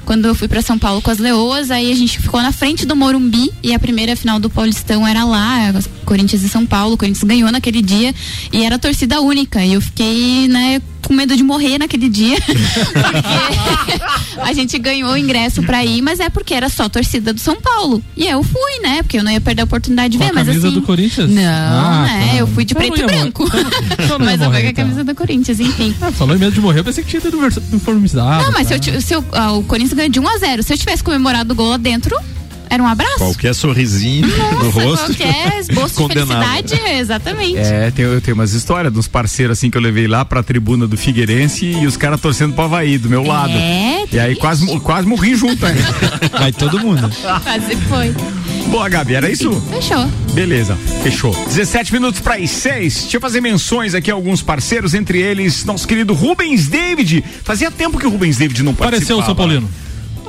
quando eu fui pra São Paulo com as Leoas, aí a gente ficou na frente do Morumbi e a primeira final do Paulistão era lá, Corinthians e São Paulo, o Corinthians ganhou naquele dia e era torcida única. E eu fiquei, né, com medo de morrer naquele dia. porque a gente ganhou o ingresso pra ir, mas é porque era só torcida do São Paulo. E eu fui, né? Porque eu não ia perder a oportunidade de Com a ver, mas camisa assim. do Corinthians? Não, Ah, né? tá. Eu fui de Então preto e branco. Então mas eu com a então. camisa do Corinthians, enfim. Ah, falou em medo de morrer, eu pensei que tinha sido uniformizado. Não, mas se, tá? eu, ti- se eu- ah, o Corinthians ganhou de 1 a 0 Se eu tivesse comemorado o gol lá dentro, Era um abraço? Qualquer sorrisinho Nossa, no rosto. Qualquer esboço de Condenado. felicidade, exatamente. É, tem, eu tenho umas histórias dos parceiros assim que eu levei lá pra tribuna do Figueirense e os caras torcendo pro Havaí do meu lado. É, e aí quase, quase morri junto, né? Vai todo mundo. Quase foi. Boa, Gabi, era isso? Fechou. Beleza, fechou. 17 minutos para as 6. Deixa eu fazer menções aqui a alguns parceiros, entre eles nosso querido Rubens David. Fazia tempo que o Rubens David não participava. Apareceu o São Paulino.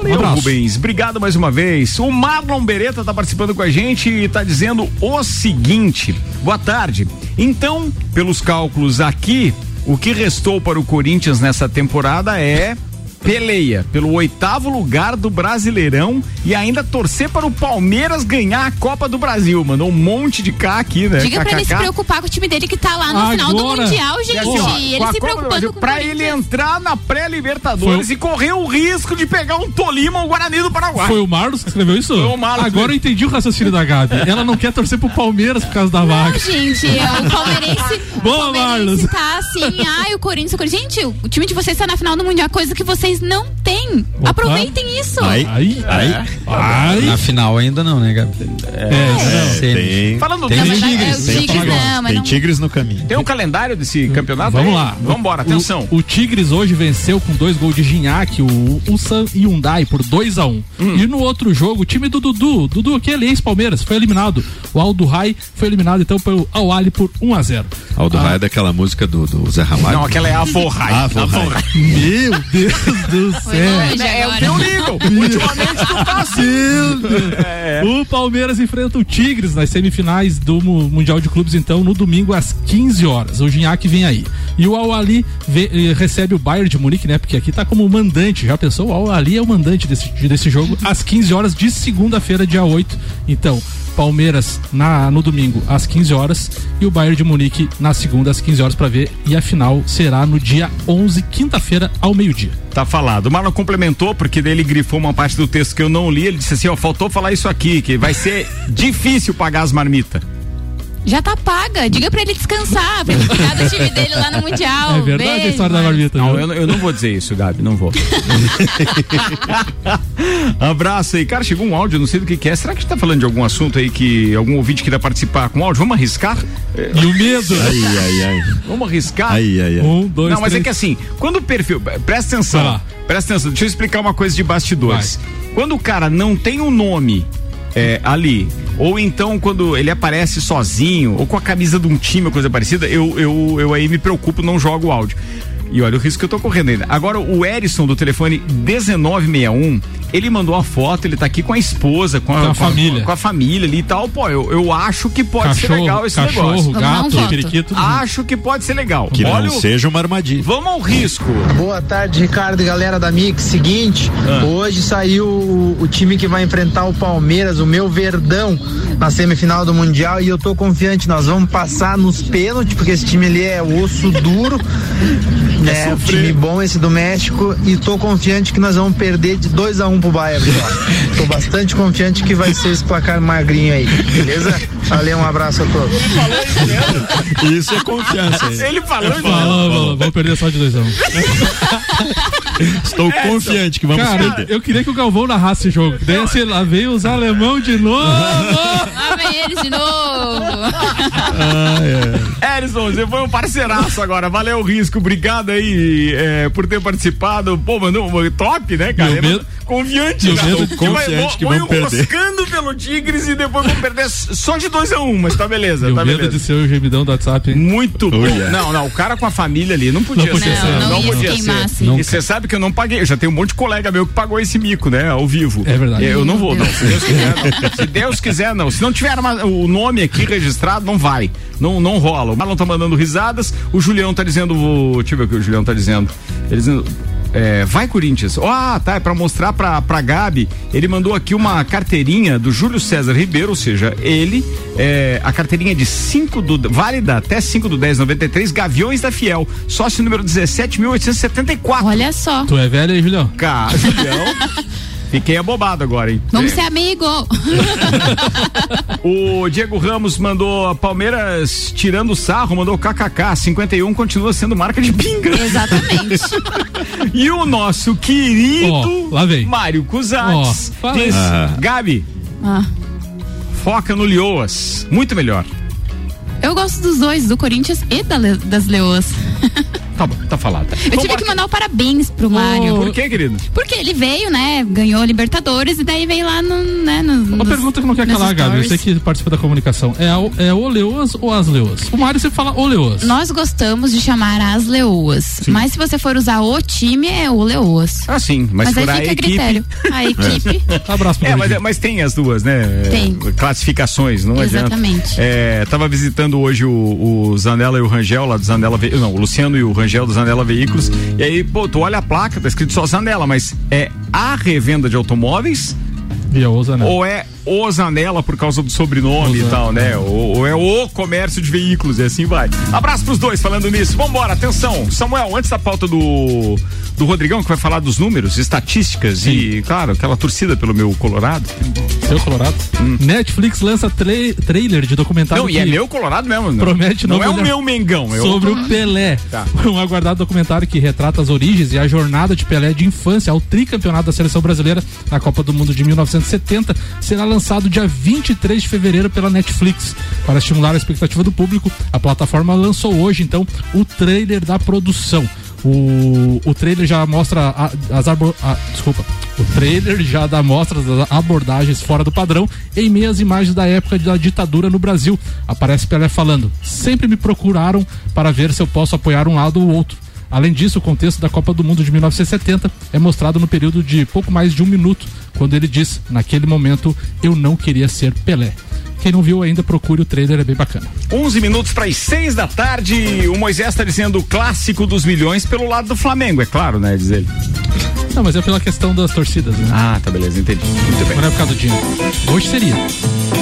Valeu, Um. Rubens. Obrigado mais uma vez. O Marlon Beretta tá participando com a gente e tá dizendo o seguinte: boa tarde. Então, pelos cálculos aqui, o que restou para o Corinthians nessa temporada é. Peleia pelo oitavo lugar do Brasileirão e ainda torcer para o Palmeiras ganhar a Copa do Brasil. Mandou um monte de K aqui, né? Diga pra ele se preocupar com o time dele que tá lá no final do Agora- Mundial, E gente. assim, ó, ele se Copa preocupando Brasil, com o Pra ele entrar na pré-Libertadores Foi- e correr o risco de pegar um Tolima ou Guarani do Paraguai. Foi o Marlos que escreveu isso? Foi o Marlos. Agora eu entendi o raciocínio da Gabi. Ela não quer torcer pro Palmeiras por causa da vaga. Não, gente, é o palmeirense, Boa, o Marlos. tá assim, ai, o Corinthians, o Corinthians. Gente, o time de vocês tá na final do Mundial, coisa que vocês não têm. Aproveitem isso. Aí, aí, aí. Na final ainda não, né, Gabi? É, tem. Falando tem do- os Não, mas tigres. é, o Tigres não, tem não- tigres no caminho. Tem um calendário desse campeonato? Vamos aí? lá. Vambora, atenção. O, o Tigres hoje venceu com dois gols de Ginhaque, o Ulsan Hyundai por 2 a 1 Hum. E no outro jogo, o time do Dudu, Dudu aquele ex-Palmeiras, foi eliminado. O Aldo Rai foi eliminado então pelo Al Ali por 1 a 0 Aldo Raia é daquela música do, do Zé Ramalho. Não, aquela é a Forrai. Ah, A Forrai. Forrai. Meu Deus do céu. É, é o teu nível. Ultimamente tu tá assim. É. O Palmeiras enfrenta o Tigres nas semifinais do Mu- Mundial de Clubes, então, no domingo às 15 horas. O Ginhaque vem aí. E o Al Ali vê- eh, recebe o Bayern de Munique, né? Porque aqui tá como mandante. Já pensou? O Al Ali é o mandante desse, desse jogo às 15 horas de segunda-feira, dia 8. Então, Palmeiras na, no domingo às 15 horas e o Bayern de Munique na segunda às 15 horas para ver. E a final será no dia 11, quinta-feira, ao meio-dia. Tá falado. O Marlon complementou, porque daí ele grifou uma parte do texto que eu não li. Ele disse assim: ó, faltou falar isso aqui, que vai ser difícil pagar as marmitas. Já tá paga. Diga pra ele descansar, pra ele cuidar do time dele lá no Mundial. É verdade a Beijo, história da mano. marmita. Não, eu, não- eu não vou dizer isso, Gabi, não vou. Abraço aí. Cara, chegou um áudio, não sei do que, que é. Será que a gente tá falando de algum assunto aí que algum ouvinte queira participar com áudio? Vamos arriscar? E o medo? Ai, ai, ai. Vamos arriscar? Ai, ai, ai. Um, dois, não, mas é três. que assim, quando o perfil. Presta atenção. Vai lá. Presta atenção, deixa eu explicar uma coisa de bastidores. Quando o cara não tem um nome é, ali, ou então quando ele aparece sozinho, ou com a camisa de um time ou coisa parecida, eu, eu, eu aí me preocupo, não jogo o áudio. E olha o risco que eu tô correndo ainda. Agora, o Erison do telefone 1961, ele mandou a foto, ele tá aqui com a esposa, com a, Com a família. Com a família ali e tal. Pô, eu, eu acho que pode ser Cachorro, legal esse cachorro, negócio. Um gato, periquito. Acho que pode ser legal. Que olha não o- seja uma armadilha. Vamos ao risco. Boa tarde, Ricardo e galera da Mix. Seguinte, Ah. hoje saiu o, o time que vai enfrentar o Palmeiras, o meu Verdão, na semifinal do Mundial e eu tô confiante, nós vamos passar nos pênaltis, porque esse time ali é osso duro, né? time bom esse do México e tô confiante que nós vamos perder de 2 a 1 um pro Bayern. ó. Tô bastante confiante que vai ser esse placar magrinho aí, beleza? Valeu, um abraço a todos. Isso é confiança. hein? Ele falou Fala, fala, vamos perder só de 2 a 1 Estou confiante que vamos Cara, perder. eu queria que o Galvão narrasse esse jogo. Daí assim, lá veio os alemão de novo. Lá vem eles de novo. Erison, você foi um parceiraço agora. Valeu o risco. Obrigado aí é, por ter participado. Pô, mandou um top, né, cara? E o medo- Confiante, o cara. medo- Que confiante vai- que vou perder. enroscando pelo Tigres e depois vamos perder só de 2 a 1 um, mas tá beleza, o tá medo beleza. de ser o gemidão do WhatsApp, hein? Muito bom. yeah. Não, não, o cara com a família ali não podia, Não podia ser. ser. Não, não ia podia se ser. assim. E você sabe que eu não paguei. Eu já tenho um monte de colega meu que pagou esse mico, né? Ao vivo. É verdade. Eu não vou, Meu não. Se Deus quiser, não. Se Deus quiser, não. Se não tiver uma- o nome aqui registrado, não vai. Não, não rola. O Marlon tá mandando risadas. O Julião tá dizendo. o- Deixa eu ver o que o Julião tá dizendo. Ele dizendo. é, vai Corinthians. Ah, tá, é pra mostrar pra, pra Gabi. Ele mandou aqui uma carteirinha do Júlio César Ribeiro, ou seja, ele, é, a carteirinha de 5 do, válida até 5 do 10 93, Gaviões da Fiel, sócio número 17.874. Olha só. Tu é velho aí, Julião? Cara, Julião. Fiquei abobado agora, hein? Vamos É. ser amigo. O Diego Ramos mandou a Palmeiras tirando o sarro, mandou KKK, 51 continua sendo marca de pinga. Exatamente. E o nosso querido vem. Mário Cusatz fala diz. Ah. Gabi, Ah. Foca no Lioas. Muito melhor. Eu gosto dos dois, do Corinthians e da Le- das Leoas. Tá bom, tá falado. Eu tive que mandar o parabéns pro Mário. Por que, querido? Porque ele veio, né? Ganhou a Libertadores e daí veio lá no. Né, no Uma nos- pergunta que não quer calar, Gabi. Você que participa da comunicação. É, é o Leoas ou as Leoas? O Mário sempre fala o Leoas. Nós gostamos de chamar as Leoas. Mas se você for usar o time, é o Leoas. Ah, sim, mas, Mas aí fica a critério. A equipe. Abraço É, mas, mas tem as duas, né? Tem. Classificações, não Exatamente. adianta. É, tava visitando hoje o, o Zanella e o Rangel lá do Zanella. Não, o Luciano e o Rangel do Zanella Veículos. E aí, pô, tu olha a placa, tá escrito só Zanella, mas é a revenda de automóveis? Via o Zanella. Ou é o Zanella por causa do sobrenome e tal, né? Ou, é o comércio de veículos e assim vai. Abraço pros dois falando nisso. Vambora, atenção. Samuel, antes da pauta do, do Rodrigão, que vai falar dos números, estatísticas e, claro, aquela torcida pelo meu Colorado. Seu Colorado? Netflix lança trai- trailer de documentário. Não, e é meu Colorado mesmo. Não. Promete Não é o meu Mengão. É sobre o... o Pelé. Tá. Um aguardado documentário que retrata as origens e a jornada de Pelé de infância ao tricampeonato da seleção brasileira na Copa do Mundo de 1970 será lançado dia 23 de fevereiro pela Netflix. Para estimular a expectativa do público, a plataforma lançou hoje então o trailer da produção. O, o trailer já mostra as a- desculpa. O trailer já dá mostras das abordagens fora do padrão em meio às imagens da época da ditadura no Brasil. Aparece Pelé falando: "Sempre me procuraram para ver se eu posso apoiar um lado ou outro". Além disso, o contexto da Copa do Mundo de 1970 é mostrado no período de pouco mais de um minuto, quando ele diz: "Naquele momento eu não queria ser Pelé". Quem não viu ainda, procure o trailer, é bem bacana. 11 minutos para as 6 da tarde. O Moisés está dizendo o clássico dos milhões pelo lado do Flamengo, é claro, né? Diz ele. Não, mas é pela questão das torcidas, né? Ah, tá beleza, entendi. Muito bem. Não é por causa do dinheiro. Hoje seria.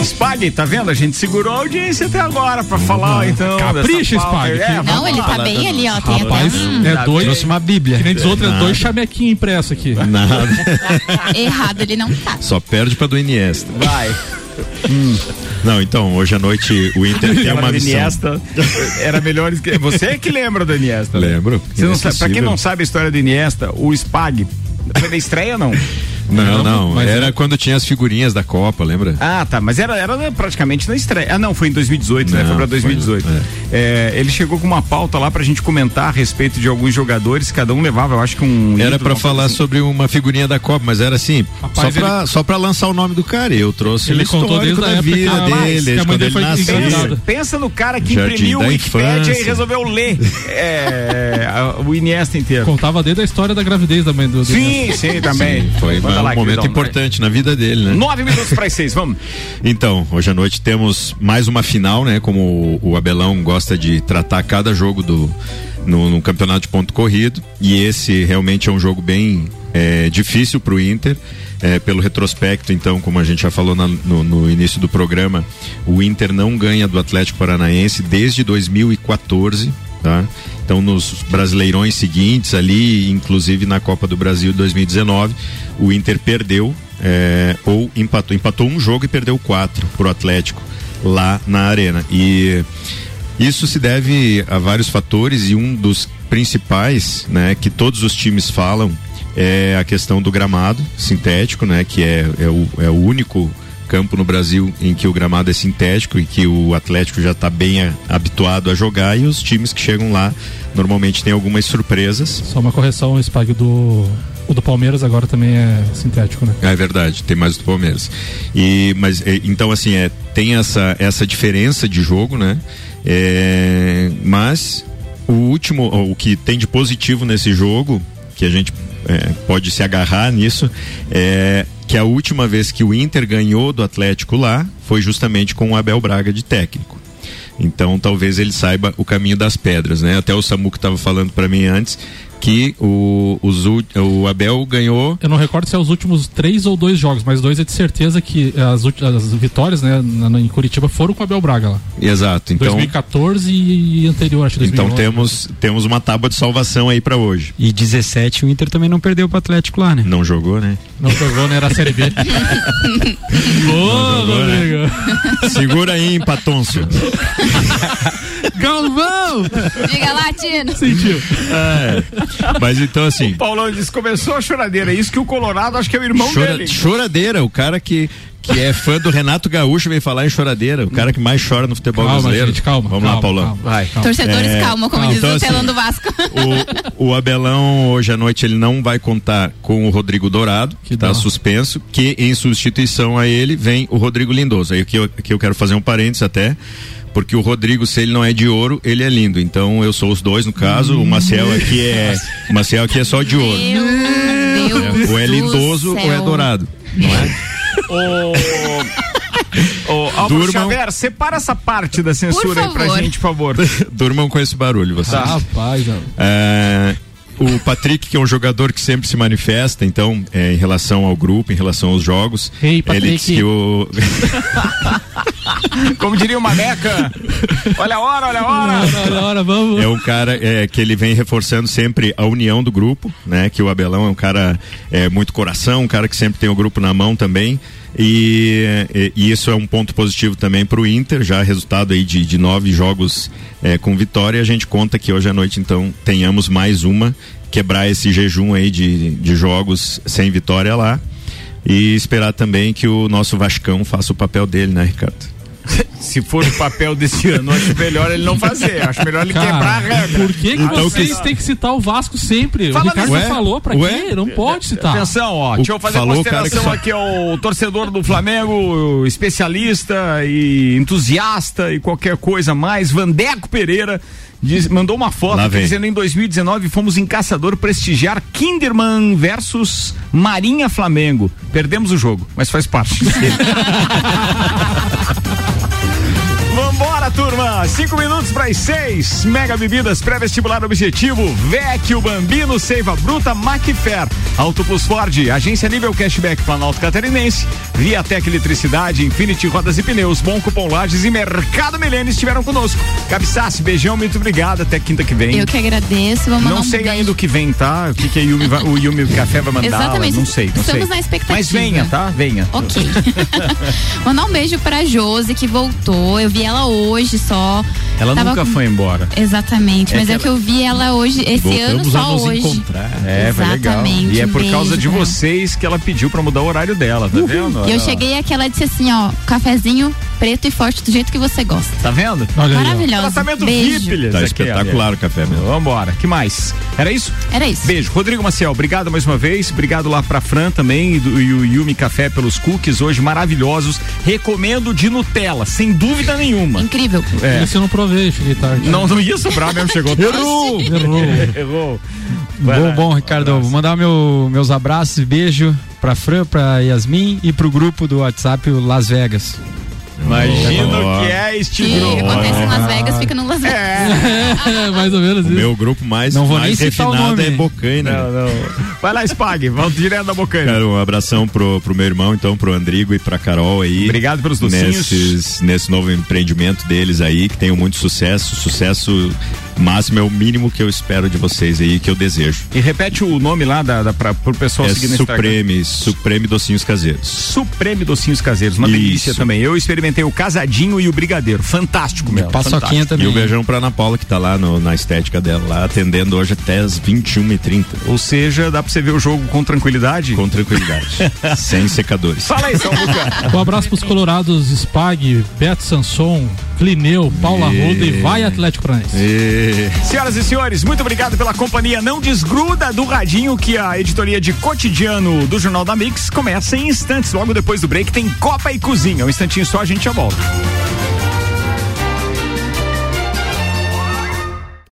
Spag, tá vendo? A gente segurou a audiência até agora pra falar, então. Capricha. Spag. É, Não, ele tá bem ali, ó. Tem Rapaz, até é dois. Trouxe uma bíblia. Que nem diz outro, é dois chamequinhos impressos aqui. Nada. Errado, ele não tá. Só perde pra do Iniesta. Vai. Não, então, hoje à noite o Inter tem uma missão. Iniesta era melhor. Você é que lembra do Iniesta? né? Lembro. Você não sabe, pra quem não sabe a história do Iniesta, o Spag. Foi da estreia, não? Não, não. mas era é- quando tinha as figurinhas da Copa, lembra? Ah, tá. Mas era, era praticamente na estreia. Ah, não, foi em 2018, né? Não, Foi pra foi, 2018. É, ele chegou com uma pauta lá pra gente comentar a respeito de alguns jogadores, cada um levava, eu acho que um. Era uma falar assim. sobre uma figurinha da Copa, mas era assim, Rapaz, só, pra, só pra lançar o nome do cara. Eu trouxe Ele o contou desde a da época vida que a- dele, desde quando dele ele nasceu. Pensa no cara que Jardim imprimiu o da Wikipédia infância. e resolveu ler é, o Iniesta inteiro. Contava desde a história da gravidez da mãe do. do Sim, sim, também. Foi Manda um lá, momento queridão. importante na vida dele, né? Nove minutos para as seis, vamos. Então, hoje à noite temos mais uma final, né? Como o, o Abelão gosta de tratar cada jogo do no, no campeonato de ponto corrido. E esse realmente é um jogo bem é, difícil para o Inter. É, pelo retrospecto, então, como a gente já falou na- no, no início do programa, o Inter não ganha do Atlético Paranaense desde 2014, tá? Então, nos brasileirões seguintes ali, inclusive na Copa do Brasil 2019, o Inter perdeu é, ou empatou, empatou um jogo e perdeu quatro pro Atlético lá na arena. E isso se deve a vários fatores e um dos principais, né, que todos os times falam é a questão do gramado sintético, né, que é, é, o, é o único campo no Brasil em que o gramado é sintético e que o Atlético já está bem a- habituado a jogar e os times que chegam lá normalmente têm algumas surpresas. Só uma correção, o Spag do. O do Palmeiras agora também é sintético, né? É verdade, tem mais do Palmeiras. E, mas, é, então, assim, é, tem essa, essa diferença de jogo, né? É, mas o último, o que tem de positivo nesse jogo, que a gente é, pode se agarrar nisso, é que a última vez que o Inter ganhou do Atlético lá foi justamente com o Abel Braga de técnico. Então talvez ele saiba o caminho das pedras, né? Até o Samuco estava falando para mim antes que o, os o Abel ganhou Eu não recordo se é os últimos três ou dois jogos, mas dois é de certeza que as, as vitórias, né, na- na- em Curitiba foram com o Abel Braga lá. Exato. Então, 2014 e anterior, acho que então 2011. temos, temos uma tábua de salvação aí pra hoje. E 17 o Inter também não perdeu pro Atlético lá, né? Não jogou, né? Não jogou, né? Era a Série B. Boa, jogou, né? amigo. Segura aí, Empatoncio. Galvão! Diga lá, Tino. Sentiu. É. Mas então assim. O Paulão disse: começou a choradeira. Isso que o Colorado acho que é o irmão chora, dele. Choradeira, o cara que que é fã do Renato Gaúcho, vem falar em choradeira. O cara que mais chora no futebol Calma, brasileiro. gente, calma, Vamos calma, lá, Paulão. calma, Vai. Torcedores, É, calma, como calma. diz Então, o assim, telão do Vasco. O Abelão, hoje à noite, ele não vai contar com o Rodrigo Dourado, que está suspenso, que em substituição a ele vem o Rodrigo Lindoso. Aí que eu, que eu quero fazer um parênteses até. Porque o Rodrigo, se ele não é de ouro, ele é lindo. Então eu sou os dois, no caso. O Maciel aqui é. O Maciel aqui é só de ouro. É, ou é lindoso ou é dourado. Não é? Ô, Álvaro Durmam. Xavier, separa essa parte da censura aí pra gente, por favor. Durmam com esse barulho, vocês. Rapaz. É, o Patrick, que é um jogador que sempre se manifesta, então, é, em relação ao grupo, em relação aos jogos. Ei, Patrick. Ele disse que o. Como diria o Maneca, olha a hora, olha a hora. Olha, olha, vamos. É um cara é, que ele vem reforçando sempre a união do grupo, né? Que o Abelão é um cara é, muito coração, um cara que sempre tem o grupo na mão também. E, e- e isso é um ponto positivo também para o Inter, já resultado aí de, de nove jogos é, com vitória. A gente conta que hoje à noite, então, tenhamos mais uma, quebrar esse jejum aí de, de jogos sem vitória lá. E esperar também que o nosso Vascão faça o papel dele, né, Ricardo? Se for o papel desse ano, acho melhor ele não fazer. Acho melhor ele Cara, quebrar a regra. Por que, que Então, vocês que- têm que citar o Vasco sempre? Fala o Ricardo Ué? falou pra Ué? quê? Não pode citar. Atenção, ó, O- deixa eu fazer falou consideração que aqui ao torcedor do Flamengo, especialista e entusiasta e qualquer coisa mais. Vandeco Pereira diz- mandou uma foto dizendo em 2019 fomos em Caçador prestigiar Kinderman versus Marinha Flamengo. Perdemos o jogo, mas faz parte. Vambora, turma! Cinco minutos para as seis. Mega Bebidas Pré-Vestibular Objetivo, Vecchio Bambino, Seiva Bruta, Macfer, Auto Plus Ford, Agência Nível Cashback Planalto Catarinense, Viatec Eletricidade, Infinity Rodas e Pneus, Bom Cupom Lages e Mercado Milênio estiveram conosco. Cabeçace, beijão, muito obrigado. Até quinta que vem. Eu que agradeço. Vamos Não um sei beijo. ainda o que vem, tá? O que, que Yumi vai- o Yumi Café vai mandar? Exatamente. Não sei, não Estamos sei. na expectativa. Mas venha, tá? Venha. Ok. Mandar um beijo pra Josi, que voltou. Eu vi ela hoje só. Ela Tava nunca com- foi embora. Exatamente, É mas que é que eu vi ela hoje, esse ano Voltamos só a nos hoje. encontrar. É, foi legal. Exatamente, E é por um causa beijo de ela. vocês que ela pediu pra mudar o horário dela, tá vendo? E Olha eu lá. cheguei aqui, ela disse assim, ó, cafezinho preto e forte do jeito que você gosta. Tá vendo? Olha. Maravilhosa. Tratamento. VIP, Tá espetacular o café mesmo. Vambora. que mais? Era isso? Era isso. Beijo. Rodrigo Maciel, obrigado mais uma vez. Obrigado lá pra Fran também e, do, e o Yumi Café pelos cookies hoje maravilhosos. Recomendo de Nutella, sem dúvida nenhuma. Incrível. É. Esse eu não provei, cheguei tarde. Não, não ia sobrar mesmo, chegou. Errou! Errou. Errou. Vai Bom, lá. bom, Ricardo. Vou mandar meu- meus abraços e beijo pra Fran, pra Yasmin e pro grupo do WhatsApp Las Vegas. Imagina Ó. o que é este Que grupo. acontece em Las Vegas, fica no Las Vegas. É, mais ou menos O isso. meu grupo mais, Não vou mais nem refinado é Bocaina. Não, não. Vai lá, Spag. Vamos direto da Bocaina. Cara, um abração pro, pro meu irmão, então, pro Andrigo e pra Carol aí. Obrigado pelos docinhos. Nesses, nesse novo empreendimento deles aí, que tenham muito sucesso. Sucesso máximo é o mínimo que eu espero de vocês aí, que eu desejo. E repete o nome lá da, da, pra, pro pessoal é seguir no Instagram. Supreme, Supreme Docinhos Caseiros. Supreme Docinhos Caseiros, uma Isso. delícia também. Eu experimentei o casadinho e o brigadeiro. Fantástico, meu. Paçoquinha também. E o beijão pra Ana Paula, que tá lá no- na estética dela, lá atendendo hoje até as 21h30. Ou seja, dá pra você ver o jogo com tranquilidade? Com tranquilidade. sem secadores. Fala aí, São Lucas. Um abraço pros colorados Spag, Beto Sanson, Clineu, Paula E- Ruda e vai Atlético Paranaense. E... Senhoras e senhores, muito obrigado pela companhia. Não desgruda do radinho que a editoria de cotidiano do Jornal da Mix começa em instantes. Logo depois do break tem Copa e Cozinha. Um instantinho só, a gente já volta.